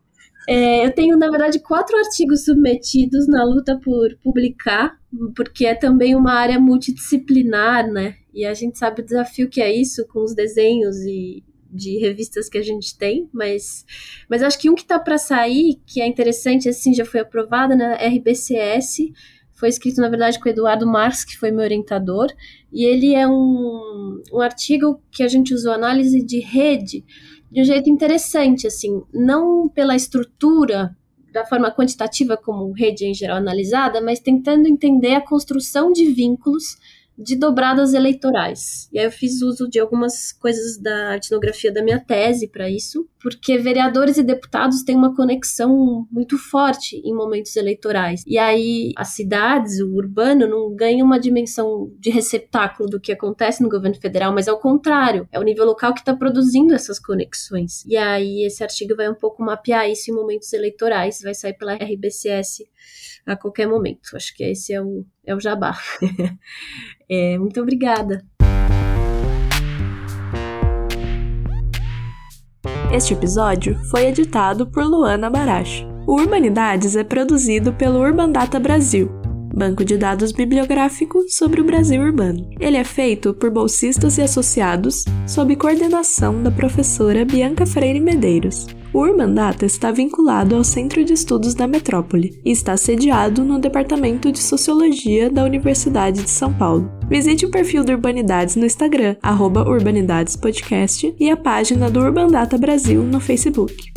É, eu tenho, na verdade, quatro artigos submetidos na luta por publicar, porque é também uma área multidisciplinar, né? E a gente sabe o desafio que é isso com os desenhos e de revistas que a gente tem, mas, mas acho que um que está para sair, que é interessante, assim, já foi aprovado na né? RBCS, foi escrito, na verdade, com o Eduardo Marx, que foi meu orientador, e ele é um, um artigo que a gente usou análise de rede, de um jeito interessante, assim, não pela estrutura da forma quantitativa como rede em geral analisada, mas tentando entender a construção de vínculos de dobradas eleitorais. E aí eu fiz uso de algumas coisas da etnografia da minha tese para isso, porque vereadores e deputados têm uma conexão muito forte em momentos eleitorais. E aí as cidades, o urbano, não ganha uma dimensão de receptáculo do que acontece no governo federal, mas ao contrário, é o nível local que está produzindo essas conexões. E aí esse artigo vai um pouco mapear isso em momentos eleitorais, vai sair pela RBCS a qualquer momento. Acho que esse é o, é o jabá. é, muito obrigada. Este episódio foi editado por Luana Baracho. O Urbanidades é produzido pelo Urban Data Brasil, banco de dados bibliográfico sobre o Brasil urbano. Ele é feito por bolsistas e associados, sob coordenação da professora Bianca Freire Medeiros. O Urban Data está vinculado ao Centro de Estudos da Metrópole e está sediado no Departamento de Sociologia da Universidade de São Paulo. Visite o perfil do Urbanidades no Instagram, Urbanidadespodcast, e a página do Urban Data Brasil no Facebook.